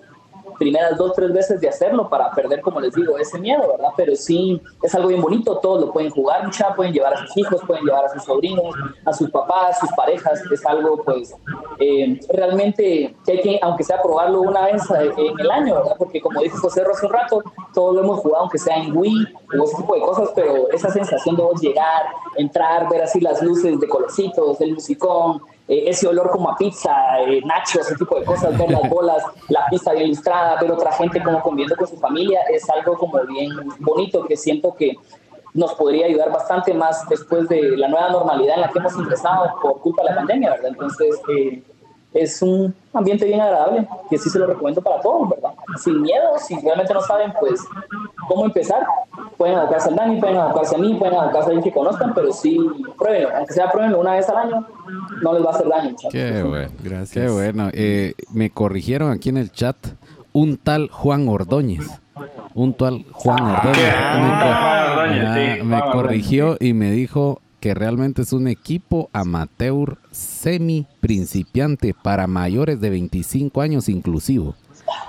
primeras dos, tres veces de hacerlo para perder, como les digo, ese miedo, ¿verdad? Pero sí, es algo bien bonito, todos lo pueden jugar, mucha, pueden llevar a sus hijos, pueden llevar a sus sobrinos, a sus papás, sus parejas, es algo, pues, eh, realmente que hay que, aunque sea probarlo una vez eh, en el año, ¿verdad? Porque como dijo José hace un rato, todos lo hemos jugado, aunque sea en Wii o ese tipo de cosas, pero esa sensación de llegar, entrar, ver así las luces de colorcitos, el musicón, eh, ese olor como a pizza, eh, nachos, ese tipo de cosas, ver las bolas, la pista bien ilustrada, ver otra gente como conviviendo con su familia, es algo como bien bonito que siento que nos podría ayudar bastante más después de la nueva normalidad en la que hemos ingresado por culpa de la pandemia, ¿verdad? Entonces, eh, es un ambiente bien agradable, que sí se lo recomiendo para todos, ¿verdad? Sin miedo, si realmente no saben, pues, cómo empezar, pueden abocarse al Dani, pueden abocarse a mí, pueden abocarse a alguien que conozcan, pero sí, pruébenlo, aunque sea pruébenlo una vez al año, no les va a hacer daño. Qué bueno. Gracias. Qué bueno. Eh, me corrigieron aquí en el chat un tal Juan Ordóñez. Un tal Juan Ordóñez. Ah, Me Ordóñez, Ah, me corrigió y me dijo que realmente es un equipo amateur semi principiante para mayores de 25 años inclusivo.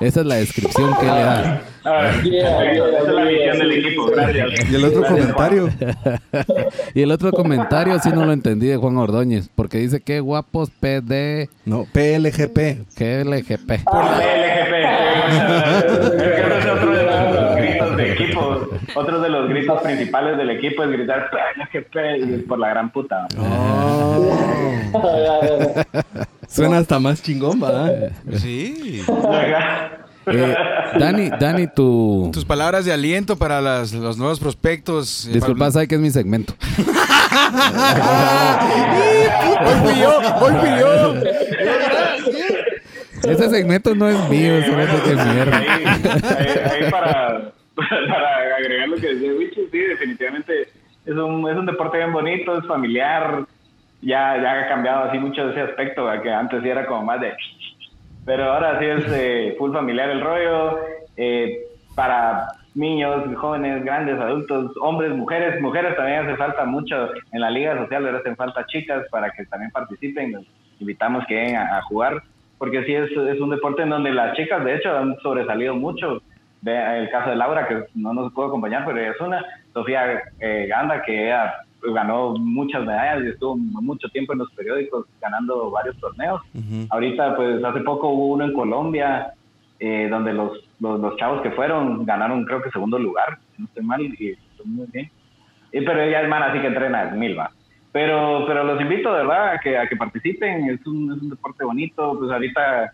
Esa es la descripción que le da. Ah, Yeah, perfecto. yeah, Esa es la yeah, visión del sí, equipo, sí. gracias. Y el otro Gracias, comentario. (laughs) Y el otro comentario sí no lo entendí de Juan Ordóñez, porque dice que guapos PD, No, PLGP. que LGP. Por (laughs) LGP. Creo que ese es otro de los gritos de equipo. Otro de los gritos principales del equipo es gritar por la gran puta. Suena hasta más chingón, ¿verdad? Sí. Eh, Dani, Dani, tu... Tus palabras de aliento para las- los nuevos prospectos. eh, Disculpa, sabes que es mi segmento. (laughs) Hoy fui yo, hoy fui yo. Ese segmento no es mío, me hace que es mierda. Ahí, ahí- ahí para, (laughs) para agregar lo que decía Wicho, sí, definitivamente es un, es un deporte bien bonito, es familiar, ya, ya ha cambiado así mucho ese aspecto, que antes sí era como más de... Pero ahora sí es eh, full familiar el rollo, eh, para niños, jóvenes, grandes, adultos, hombres, mujeres, mujeres también hace falta mucho en la liga social, ahora hacen falta chicas para que también participen, los invitamos que vengan a jugar, porque sí es, es un deporte en donde las chicas de hecho han sobresalido mucho, Ve el caso de Laura, que no nos pudo acompañar, pero es una. Sofía eh, Ganda, que ella ganó muchas medallas y estuvo mucho tiempo en los periódicos ganando varios torneos. Ahorita, pues hace poco hubo uno en Colombia, eh, donde los, los, los chavos que fueron ganaron, creo que segundo lugar, no estoy mal, y estuvo muy bien. Y, pero ella es mana, así que entrena es mil, va. Pero, pero los invito, de verdad, a que, a que participen. Es un, es un deporte bonito. Pues ahorita,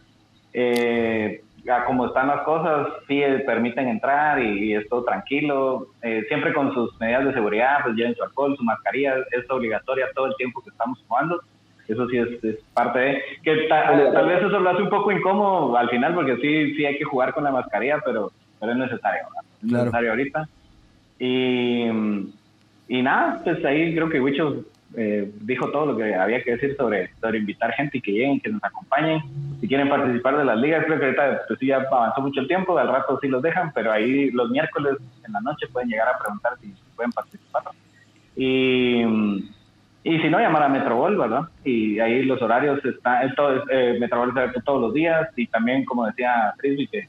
eh, a como están las cosas, sí eh, permiten entrar y, y es todo tranquilo. Eh, siempre con sus medidas de seguridad, pues lleven su alcohol, su mascarilla. Es obligatoria todo el tiempo que estamos jugando. Eso sí es, es parte de... Que ta- tal vez eso lo hace un poco incómodo al final, porque sí, sí hay que jugar con la mascarilla, pero, pero es necesario. Es Claro. necesario ahorita. Y, y nada, pues ahí creo que Wicho eh, dijo todo lo que había que decir sobre, sobre invitar gente y que lleguen, que nos acompañen. Si quieren participar de las ligas, creo que ahorita pues, sí ya avanzó mucho el tiempo, al rato sí los dejan, pero ahí los miércoles en la noche pueden llegar a preguntar si pueden participar. Y, y si no, llamar a Metrobol, ¿verdad? Y ahí los horarios están, es todo, eh, Metrobol está abierto todos los días y también, como decía Frisbee, que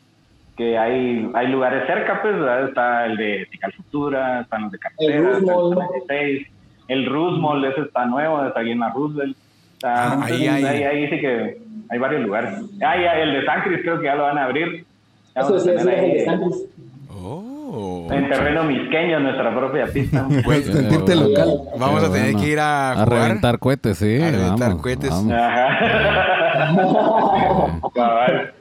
que hay, hay lugares cerca, pues, ¿verdad? está el de Tical Futura, están los de Carretera, El el 36, el Roosevelt, ese está nuevo, está aquí en la Roosevelt. Está- Ah, ahí entonces, hay- ahí, ahí sí que hay varios lugares. Ah, ya, el de San Cris creo que ya lo van a abrir. Ya Eso sí, es el de ahí Santos. Oh. en terreno misqueño nuestra propia pista. (laughs) Pues, Sentirte local. vamos a tener bueno. que ir a, A jugar. reventar cohetes, sí. A reventar vamos, cohetes. vamos. Ajá. (laughs)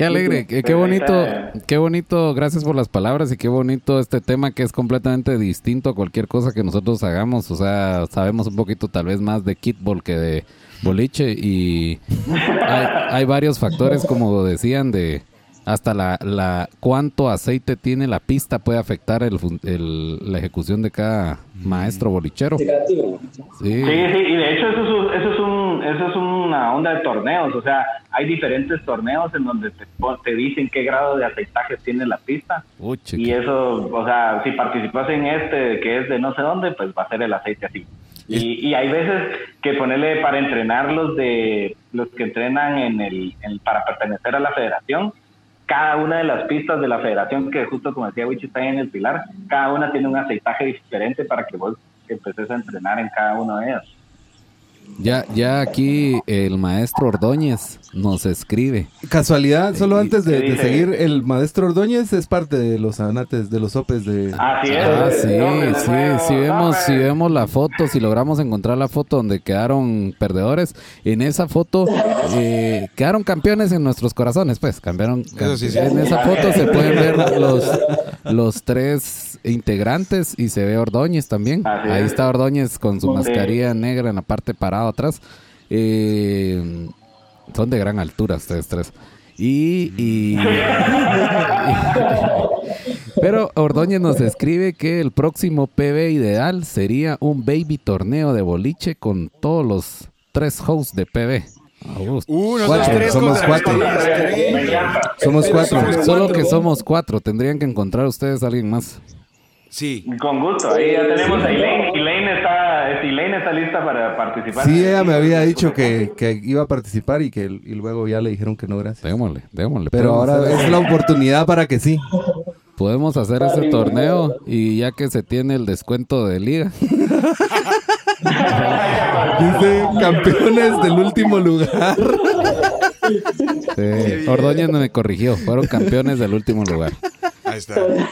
Qué alegre, qué, qué bonito, qué bonito, gracias por las palabras y qué bonito este tema que es completamente distinto a cualquier cosa que nosotros hagamos. O sea, sabemos un poquito tal vez más de kitball que de boliche y hay, hay varios factores, como decían, de hasta la, la cuánto aceite tiene la pista puede afectar el, fun- el- la ejecución de cada maestro bolichero. Sí, Sí, sí, y de hecho eso es, un- eso es un eso es una onda de torneos, o sea, hay diferentes torneos en donde te, te dicen qué grado de aceitaje tiene la pista Uy, y eso, o sea, si participas en este que es de no sé dónde, pues va a ser el aceite así. Y, y hay veces que ponerle para entrenar los de los que entrenan en el, en- para pertenecer a la federación, cada una de las pistas de la federación, que justo como decía Wichi está en el pilar, cada una tiene un aceitaje diferente para que vos empeces a entrenar en cada una de ellas. Ya, ya aquí el maestro Ordóñez nos escribe. Casualidad, solo antes de, seguir, el maestro Ordóñez es parte de los anates, de los sopes de... Así es. Ah, sí, sí, si vemos, si vemos la foto, si logramos encontrar la foto donde quedaron perdedores, en esa foto eh, quedaron campeones en nuestros corazones, pues, cambiaron. Eso sí, sí. En esa foto se pueden ver los, los tres integrantes y se ve Ordóñez también. Así Ahí es. está Ordóñez con su mascarilla negra en la parte parada atrás. Eh, son de gran altura ustedes tres. Y, y- (laughs) pero Ordóñez nos escribe que el próximo PB ideal sería un baby torneo de boliche con todos los tres hosts de PB. Uno, Cuatro, dos, tres somos cuatro. tres. Somos cuatro. Solo que somos cuatro, tendrían que encontrar ustedes a alguien más. Sí. Con gusto, ahí ya tenemos a Elaine. Está, lista para participar. Sí, ella me había dicho que, que iba a participar y que y luego ya le dijeron que no, gracias. Démosle, démosle. Pero ahora hacer- es la oportunidad para que sí. podemos hacer ese torneo y ya que se tiene el descuento de liga. (laughs) Dice campeones del último lugar. Sí, Ordóñez me corrigió, fueron campeones del último lugar. Ahí está. Sí,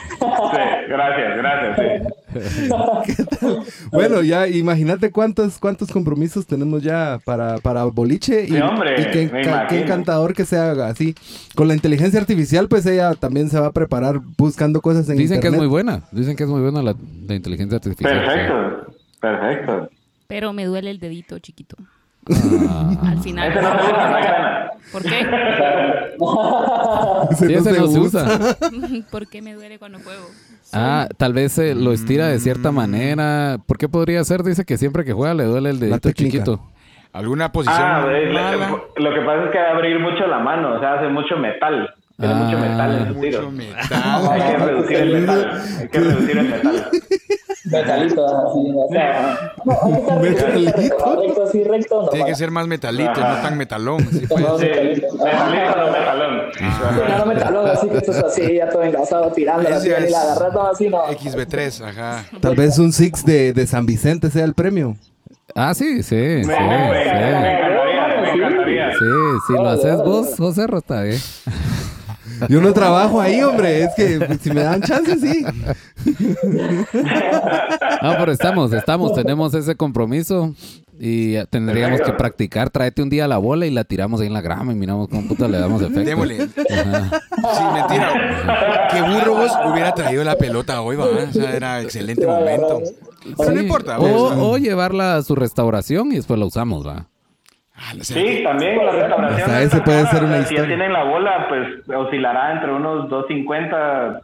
gracias, gracias. Sí. (laughs) Bueno, ya imagínate cuántos cuántos compromisos tenemos ya para, para boliche y, Sí, hombre, y qué, encantador que se haga así. Con la inteligencia artificial, pues ella también se va a preparar buscando cosas en Dicen que es muy buena, dicen que es muy buena la, la inteligencia artificial. Perfecto, perfecto. Pero me duele el dedito chiquito. Ah. Al final. Ese no se usa. ¿Por qué? (laughs) Ese Sí, no ese se no se usa. (laughs) ¿Por qué me duele cuando juego? Ah, tal vez eh, lo estira de cierta manera. ¿Por qué podría ser? Dice que siempre que juega le duele el dedito chiquito. ¿Alguna posición Ah, es- lo que pasa es que va a abrir mucho la mano, o sea, hace mucho metal. Tiene Ah, mucho metal en su Mucho tiro. metal. Hay que reducir el metal. Hay que reducir el metal. Metalito, así, o sea, no, recto, recto, así, recto, no, Tiene que ser más metalito, no tan metalón. Sí, pues. No, Sí, metalito. no metalón. Sí, no, metalón, así que estás así, ya todo engasado, tirando, así, la es- agarras, no, así, no. XB3, ajá. Tal vez un Six de, de San Vicente sea el premio. Ah, sí, sí, sí, Me, sí. me encantaría, me encantaría. Sí, si lo haces vos, José Rota, eh. Yo no trabajo ahí, hombre. Es que si me dan chance, sí. No, pero estamos, estamos, tenemos ese compromiso y ya tendríamos que practicar. Tráete un día la bola y la tiramos ahí en la grama y miramos cómo puta le damos efecto. Démosle. Ajá. Sí, mentira. Que burro vos hubiera traído la pelota hoy, va. O sea, era excelente momento. Pero no importa. O, o llevarla a su restauración y después la usamos, va. Ah, o sea, Sí, también la restauración. Ese puede cara, ser una o sea, Si ya tienen la bola, pues oscilará entre unos 250,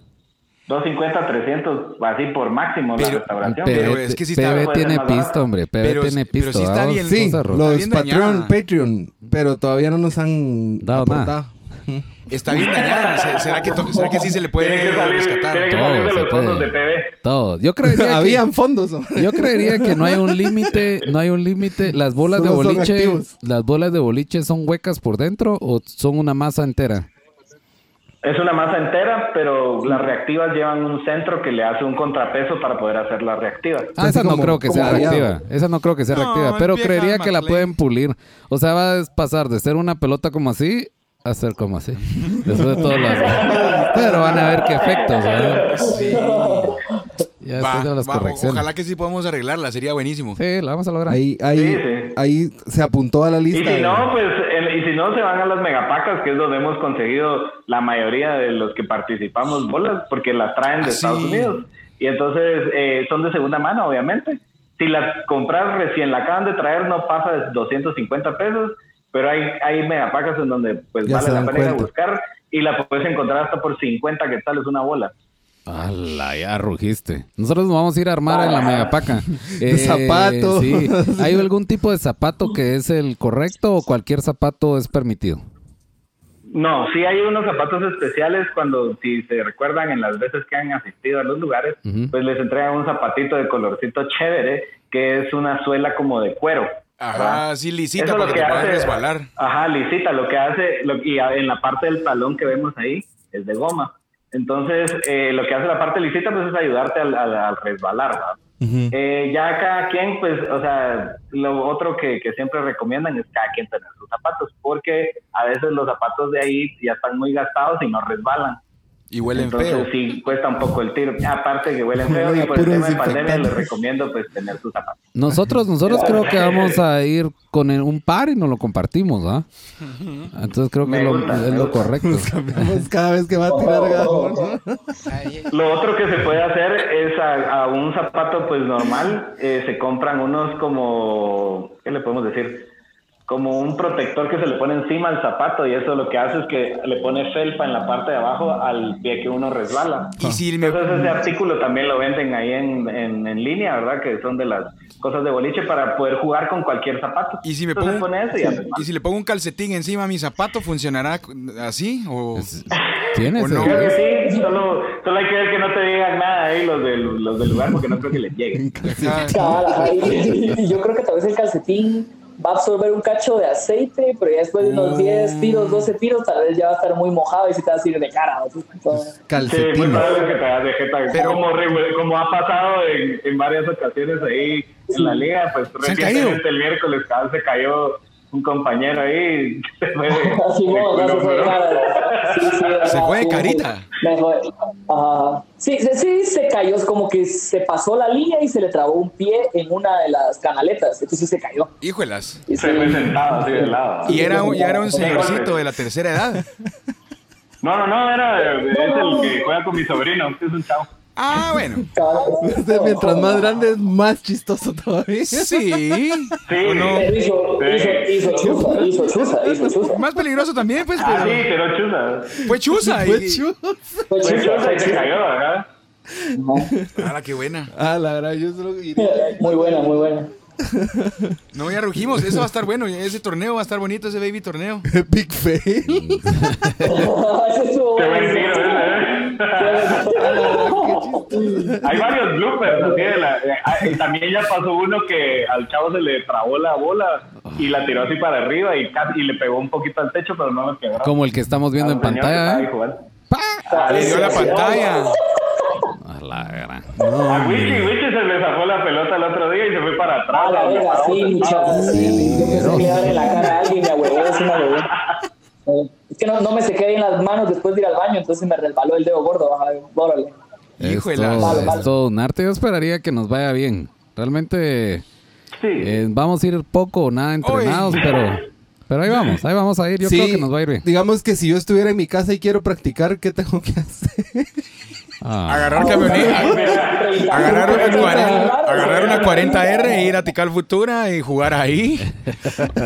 250, 300, así por máximo la Pero- restauración. pero PB, es que sí PB ser tiene pisto, hombre. PB Pero- tiene pero pisto. sí está ¿va? bien. Sí, José Rota. los Patreon. Patreon, pero todavía no nos han Dado aportado. (laughs) Está bien dañada. Se- ¿Será que, ¿Será que sí se le puede Tiene que salir, rescatar? tiene que salir de se los fondos puede. de PB. Todo. Yo creería que, Habían fondos. hombre. yo creería que no hay un límite, no hay un límite. Las bolas de Solo boliche, las bolas de boliche son huecas por dentro o son una masa entera. Es una masa entera, pero las reactivas llevan un centro que le hace un contrapeso para poder hacer las reactivas. Ah, esa no creo que sea reactiva. Esa no creo que sea No, reactiva. Pero creería que la pueden pulir. O sea, va a pasar de ser una pelota como así a ser como así. Después de todas las. Pero van a ver qué efectos, ¿verdad? Sí. Ya Va, de las va, correcciones. ojalá que sí podamos arreglarla, sería buenísimo. Sí, la vamos a lograr. Ahí, ahí, Sí, sí. ahí se apuntó a la Y lista. si no, pues, en- y si no, se van a las megapacas, que es donde hemos conseguido la mayoría de los que participamos bolas, porque las traen de Ah, Estados sí. Unidos. Y entonces eh, son de segunda mano, obviamente. Si las compras recién la acaban de traer, no pasa de 250 pesos, pero hay, hay megapacas en donde pues Ya vale la pena ir a buscar y la puedes encontrar hasta por 50 que tal es una bola. ¡Hala! Ya rugiste. Nosotros nos vamos a ir a armar en la megapaca. (laughs) De zapato. Sí. ¿Hay algún tipo de zapato que es el correcto o cualquier zapato es permitido? No, sí hay unos zapatos especiales cuando, si se recuerdan en las veces que han asistido a los lugares, pues les entregan un zapatito de colorcito chévere, que es una suela como de cuero. ¿Verdad? Ajá, sí, lisita Eso para lo que te puedas hace- resbalar. Ajá, lisita, lo que hace, lo- y en la parte del talón que vemos ahí es de goma. Entonces, eh, lo que hace la parte lisita pues es ayudarte al, al- al resbalar, ¿verdad? Eh, ya cada quien, pues, o sea, lo otro que, que siempre recomiendan es cada quien tener sus zapatos, porque a veces los zapatos de ahí ya están muy gastados y no resbalan. Y huelen Entonces feo. sí cuesta un poco el tiro. Aparte que huelen feo y por el Puro tema de pandemia les recomiendo pues tener sus zapatos. Nosotros, nosotros creo que (laughs) vamos a ir con el- un par y nos lo compartimos, ¿ah? Entonces creo que es lo, gusta, es me lo gusta. correcto. Cambiamos cada vez que va a tirar gas. ¿no? Lo otro que se puede hacer es a, a un zapato pues normal, eh, se compran unos como, ¿qué le podemos decir? Como un protector que se le pone encima al zapato y eso lo que hace es que le pone felpa en la parte de abajo al pie que uno resbala. Y si me, Entonces ese artículo también lo venden ahí en, en, en línea, ¿verdad? Que son de las cosas de boliche para poder jugar con cualquier zapato. y si me Entonces pongo, pone eso y y si le pongo un calcetín encima a mi zapato, ¿funcionará así? O ¿Tienes? ¿O no? Creo que sí, solo, solo hay que ver que no te digan nada ahí los del, los del lugar porque no creo que les llegue. (laughs) Yo creo que tal vez el calcetín va a absorber un cacho de aceite, pero ya después de unos Oh. 10 tiros, 12 tiros, tal vez ya va a estar muy mojado y se te va a ir de cara. ¿no? Entonces, Sí, muy Calcetines. probable que te hagas de jeta. Pero- como, ha pasado en, en varias ocasiones ahí en la liga, pues recientemente el miércoles cada vez se cayó un compañero ahí. Se fue de, carita. me fue- ajá. Sí, sí, se cayó, es como que se pasó la línea y se le trabó un pie en una de las canaletas, entonces se cayó. híjolas. Y Se sí. fue sentado así de lado. Y era, un- ya era un señorcito de la tercera edad. No, no, no, era, es el que juega con mi sobrino, que es un chavo. Ah, bueno. (laughs) (laughs) Mientras más grande es más chistoso todavía. Sí. Sí. Pero hizo, hizo, hizo hizo. Más peligroso también, pues, Ah, sí, pero pero chusa. fue chuza. Fue y- chulo. Fue chusa y se cayó, ¿verdad? Ah, qué buena. Ah, la verdad, yo solo. Muy buena, muy buena. No, ya rugimos. Eso va a estar bueno. Ese torneo va a estar bonito, ese baby torneo. (laughs) Big fail. Ese estuvo Qué Hay varios bloopers así de la, eh, ah, y también ya pasó uno que al chavo se le trabó la bola y la tiró así para arriba y, casi, y le pegó un poquito al techo, pero no me quebró. Como el que estamos viendo en pantalla, estaba ¿eh? Le dio la pantalla. A la gran. A Wichi, Wichi se le zafó la pelota el otro día y se fue para atrás. La verga, sí. Sí, yo pensé que le a la cara a alguien, me ahuevó, es una huevón. Es que no, no me sequé bien las manos después de ir al baño, entonces me resbaló el dedo gordo. Órale. Es es todo un arte. Yo esperaría que nos vaya bien. Realmente Sí. eh, vamos a ir poco o nada entrenados, pero, pero ahí vamos, ahí vamos a ir. Yo Sí, creo que nos va a ir bien. Digamos que si yo estuviera en mi casa y quiero practicar, ¿qué tengo que hacer? Ah, Agarrar camioneta. Agarrar una, 40, agarrar una 40R e ir a Tical Futura y jugar ahí.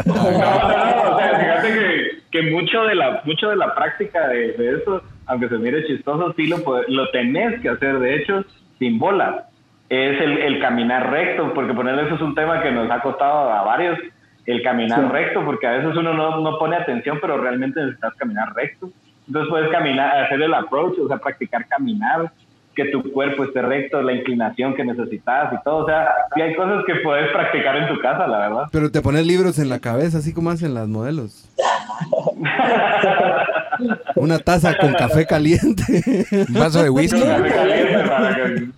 No, (laughs) no, no, o sea, fíjate que, que mucho de la mucho de la práctica de, de eso, aunque se mire chistoso, sí lo, lo tenés que hacer, de hecho, sin bola. Es el, el caminar recto, porque ponerle eso es un tema que nos ha costado a varios, el caminar recto, porque a veces uno no, no pone atención, pero realmente necesitas caminar recto. Entonces puedes caminar, hacer el approach, o sea, practicar caminar, que tu cuerpo esté recto, la inclinación que necesitas y todo. O sea, sí hay cosas que puedes practicar en tu casa, la verdad. Pero te pones libros en la cabeza, así como hacen las modelos. (laughs) Una taza con café caliente. Un vaso de whisky. Café caliente para que-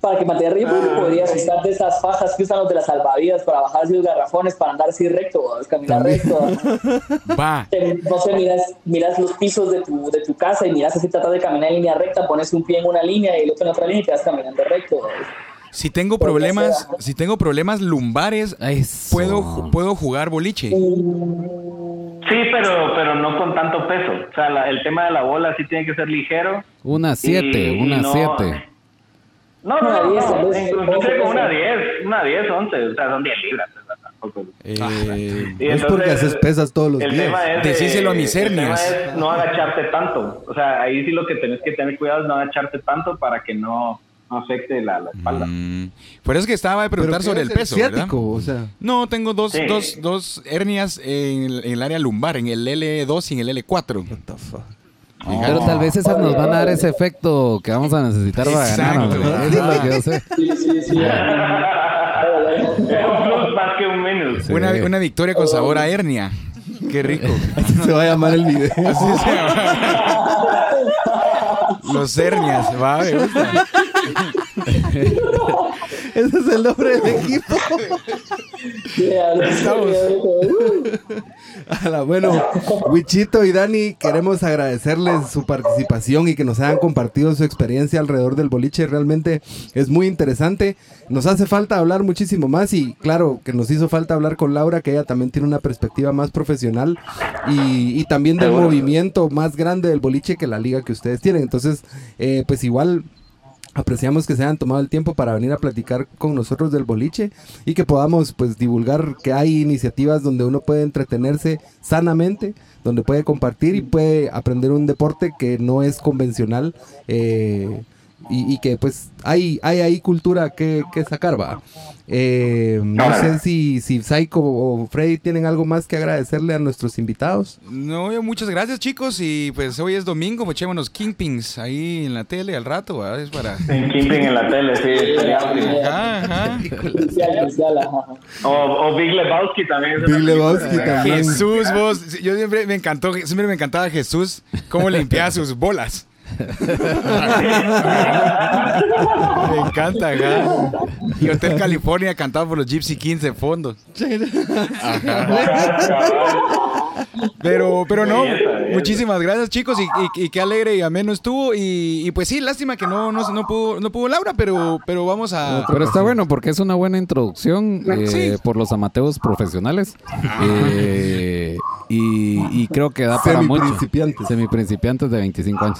Para que mantenga ritmo, podrías usar de esas fajas que usan los de las salvavidas para bajar así los garrafones, para andar así recto, ¿no? caminar También. recto. (laughs) Va. Te- No sé, miras, miras los pisos de tu, de tu casa y miras así, tratas de caminar en línea recta, pones un pie en una línea y el otro en otra línea y te vas caminando recto. Si tengo problemas, si tengo problemas lumbares, eso. puedo, puedo jugar boliche. Uh, Sí, pero, pero no con tanto peso. O sea, la- el tema de la bola sí tiene que ser ligero. Una 7, Y- una y no- 7. No, no, Una no, 10, no, tal vez, inclusive once, con una once. 10, una 10, 11, o sea, son 10 libras. Eh, Y no es porque entonces, haces pesas todos los el días. tema es, Decíselo a mis el tema hernias. es no agacharte tanto. O sea, ahí sí lo que tenés que tener cuidado es no agacharte tanto para que no, no afecte la, la espalda. Mm, Por eso es que estaba de preguntar ¿qué sobre el peso, ¿verdad? ciático? O sea, No, tengo dos, Sí. dos, dos hernias en el, en el área lumbar, en el L2 y en el L4. what the fuck. Pero tal vez esas nos van a dar ese efecto que vamos a necesitar para Exacto. ganar. Eso es lo que yo sé. Sí, sí, sí. (laughs) Es un plus más que un menos. Una, una victoria con sabor a hernia. Qué rico. Así (laughs) se va a llamar el video. (laughs) Así se llama. Los hernias, va, me gusta. Ese es el nombre del (laughs) equipo. Yeah, Estamos. (laughs) Ala, bueno, Wichito y Dani, queremos agradecerles su participación y que nos hayan compartido su experiencia alrededor del boliche. Realmente es muy interesante. Nos hace falta hablar muchísimo más y claro que nos hizo falta hablar con Laura, que ella también tiene una perspectiva más profesional y, y también del movimiento más grande del boliche que la liga que ustedes tienen. Entonces, eh, pues igual apreciamos que se hayan tomado el tiempo para venir a platicar con nosotros del boliche y que podamos pues divulgar que hay iniciativas donde uno puede entretenerse sanamente, donde puede compartir y puede aprender un deporte que no es convencional eh, y, y que pues hay, hay ahí cultura que, que sacar, va. Eh, no sé si, si Psycho o Freddy tienen algo más que agradecerle a nuestros invitados. No, yo, muchas gracias, chicos. Y pues hoy es domingo, pues echémonos Kingpings ahí en la tele al rato, ¿verdad? Es para. En Kimping en la tele, sí. Ajá, ajá. O, o Big Lebowski también. Big Lebowski también. Jesús, vos, yo siempre me encantó, siempre me encantaba Jesús, cómo limpiaba sus bolas. Me (laughs) encanta, ajá. Y Hotel California cantado por los Gypsy Kings de fondo. (laughs) Pero, pero no, muchísimas gracias chicos y, y- y qué alegre y ameno estuvo y, y pues sí, lástima que no, no, no pudo, no pudo Laura, pero, pero vamos a... Pero está bueno porque es una buena introducción eh, Sí. por los amateos profesionales. Eh, y, y creo que da para mucho. Semiprincipiantes. Semiprincipiantes de 25 años.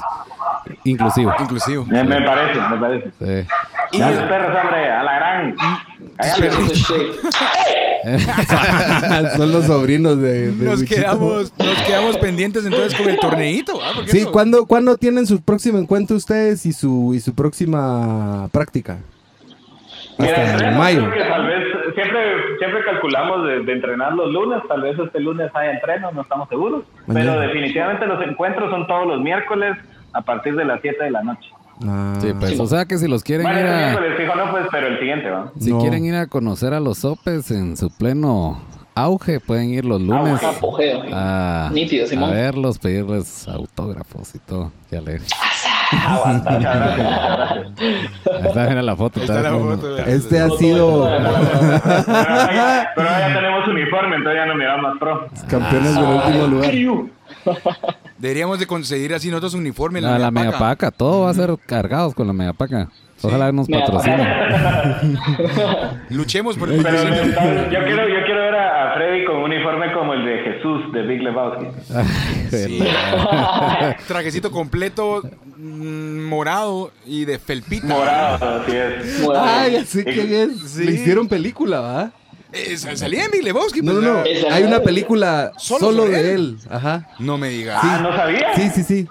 Inclusivo. Inclusivo. Me, me parece, me parece. Sí. Y- los perros, hombre, a la gran. Cállate. (laughs) Son los sobrinos de, de Nos quedamos, nos quedamos pendientes entonces con el torneito. ¿ah? Sí, eso- ¿cuándo, ¿cuándo tienen su próximo encuentro ustedes y su, y su próxima práctica? Mira, Hasta mayo. que tal vez, siempre, siempre calculamos de, de entrenar los lunes, tal vez este lunes haya entreno, no estamos seguros. Mañana. Pero definitivamente los encuentros son todos los miércoles a partir de las 7 de la noche. Ah, Sí, pues, o sea que si los quieren Bueno, ir a, fijo no, pues, pero el siguiente, ¿va? si No. quieren ir a conocer a los sopes en su pleno auge, pueden ir los lunes Apogeo. a, Nítido, a Simón. verlos, pedirles autógrafos y todo. Ya le. Ahí está, mira la foto. Está la foto. Este ha sido Pero ya, pero ya tenemos uniforme, entonces ya no miramos más pro. campeones del último lugar. Deberíamos de conseguir así nosotros uniforme en La, la, Megapaca. megapaca, todo va a ser cargados con la megapaca. Ojalá nos patrocinen. (laughs) Luchemos por el Pero patrocinio. entonces, yo quiero, yo quiero ver a, a Freddy con un uniforme como el de Jesús de Big Lebowski. Sí. (laughs) Trajecito completo, mm, morado y de felpita. Morado, así es. Ay, así que es. Sí. Le hicieron película, ¿va? Sal- salía en Big Lebowski. No, pues, no, no. ah, Hay una película ¿Solo de él? él. Ajá. No me digas. Ah, no sabía. Sí, sí, sí.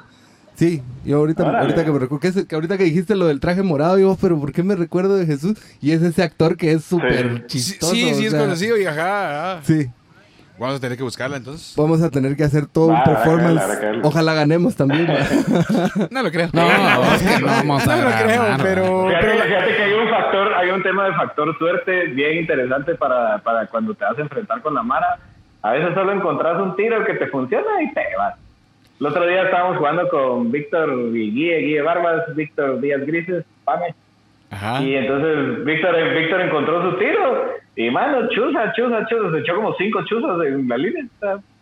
Sí, yo ahorita, Órale. ahorita que me recuerdo, que, ahorita que dijiste lo del traje morado, digo, pero ¿por qué me recuerdo de Jesús? Y es ese actor que es súper Sí, chistoso. sí, sí es sea, conocido y ajá, ajá. Sí, Vamos a tener que buscarla entonces. vamos a tener que hacer todo un performance. Ojalá ganemos también. (laughs) No lo creo. No, es que no vamos a No lo creo, ¿no? pero... Fíjate, pero- fíjate que hay un factor, hay un tema de factor suerte bien interesante para, para cuando te vas a enfrentar con la Mara. A veces solo encontrás un tiro que te funciona y te vas. El otro día estábamos jugando con Víctor y Guille, Guille Barbas, Víctor Díaz Grises, Pame. Ajá. Y entonces Víctor, Víctor encontró su tiro y mano, chuza, chuza, chuza, se echó como cinco chuzas en la línea.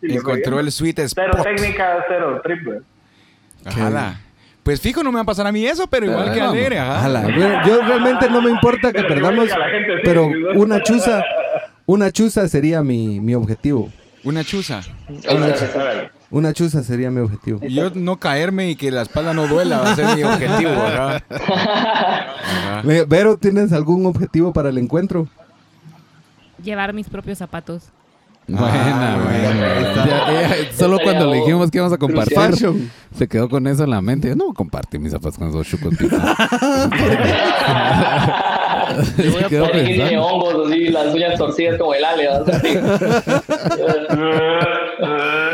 Encontró el sweet Cero spot. técnica, cero triple. Ajá. Pues fijo, no me va a pasar a mí eso, pero igual que alegre, ajá. Ojalá. Yo realmente no me importa que Pero perdamos, igual que a la gente, sí, pero una chuza, una chuza sería mi, mi objetivo. Una chuza. Órale. Una chuza sería mi objetivo. Y Yo no caerme y que la espalda no duela va a ser mi objetivo, (laughs) ¿verdad? Ajá. Ve- Vero, ¿tienes algún objetivo para el encuentro? Llevar mis propios zapatos. Buena, Ah, buena. Ya- ya, solo cuando le dijimos que íbamos a compartir, Fashion. se quedó con eso en la mente. Yo no voy a compartir mis zapatos con esos chucos. Parece que tiene pensando. hongos, así, las uñas torcidas como el ale. (laughs)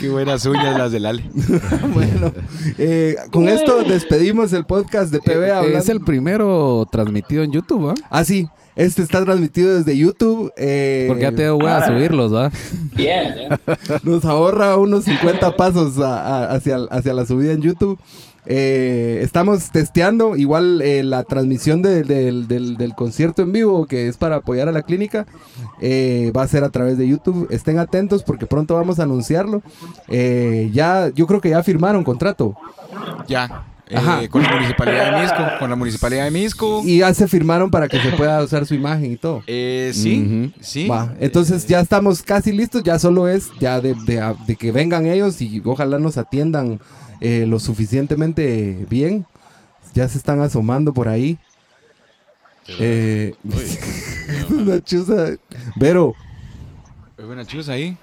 Qué buenas uñas las del Ale. (laughs) bueno, eh, con esto despedimos el podcast de PB hablando. Es el primero transmitido en YouTube, ¿ah? Ah, sí. Este está transmitido desde YouTube. eh, Porque ya te hueá a subirlos, ¿va? Bien, bien. (laughs) Nos ahorra unos 50 pasos a- a- hacia, hacia la subida en YouTube. Eh, estamos testeando igual eh, la transmisión de- del, del- del concierto en vivo que es para apoyar a la clínica. eh, va a ser a través de YouTube. Estén atentos porque pronto vamos a anunciarlo. Eh, ya, yo creo que ya firmaron contrato. Ya. eh, con la municipalidad de Misco. Con la municipalidad de Misco. Y ya se firmaron para que se pueda usar su imagen y todo. Sí, sí. Va, entonces ya estamos casi listos, ya solo es ya de, de- de que vengan ellos y ojalá nos atiendan eh, lo suficientemente bien. Ya se están asomando por ahí. Eh, (laughs) una chuza. Vero, Hay una chuza ahí.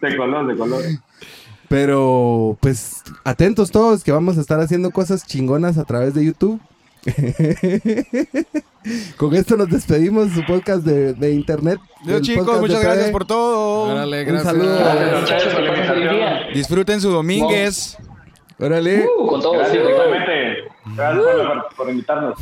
De color, de color. pero pues atentos todos que vamos a estar haciendo cosas chingonas a través de YouTube. (laughs) Con esto nos despedimos su podcast de, de internet. Yo, chicos, muchas gracias por todo. Órale, Un saludo. Gracias. Disfruten su dominguez. Órale. Uh, con todo, sí, Gracias, por invitarnos.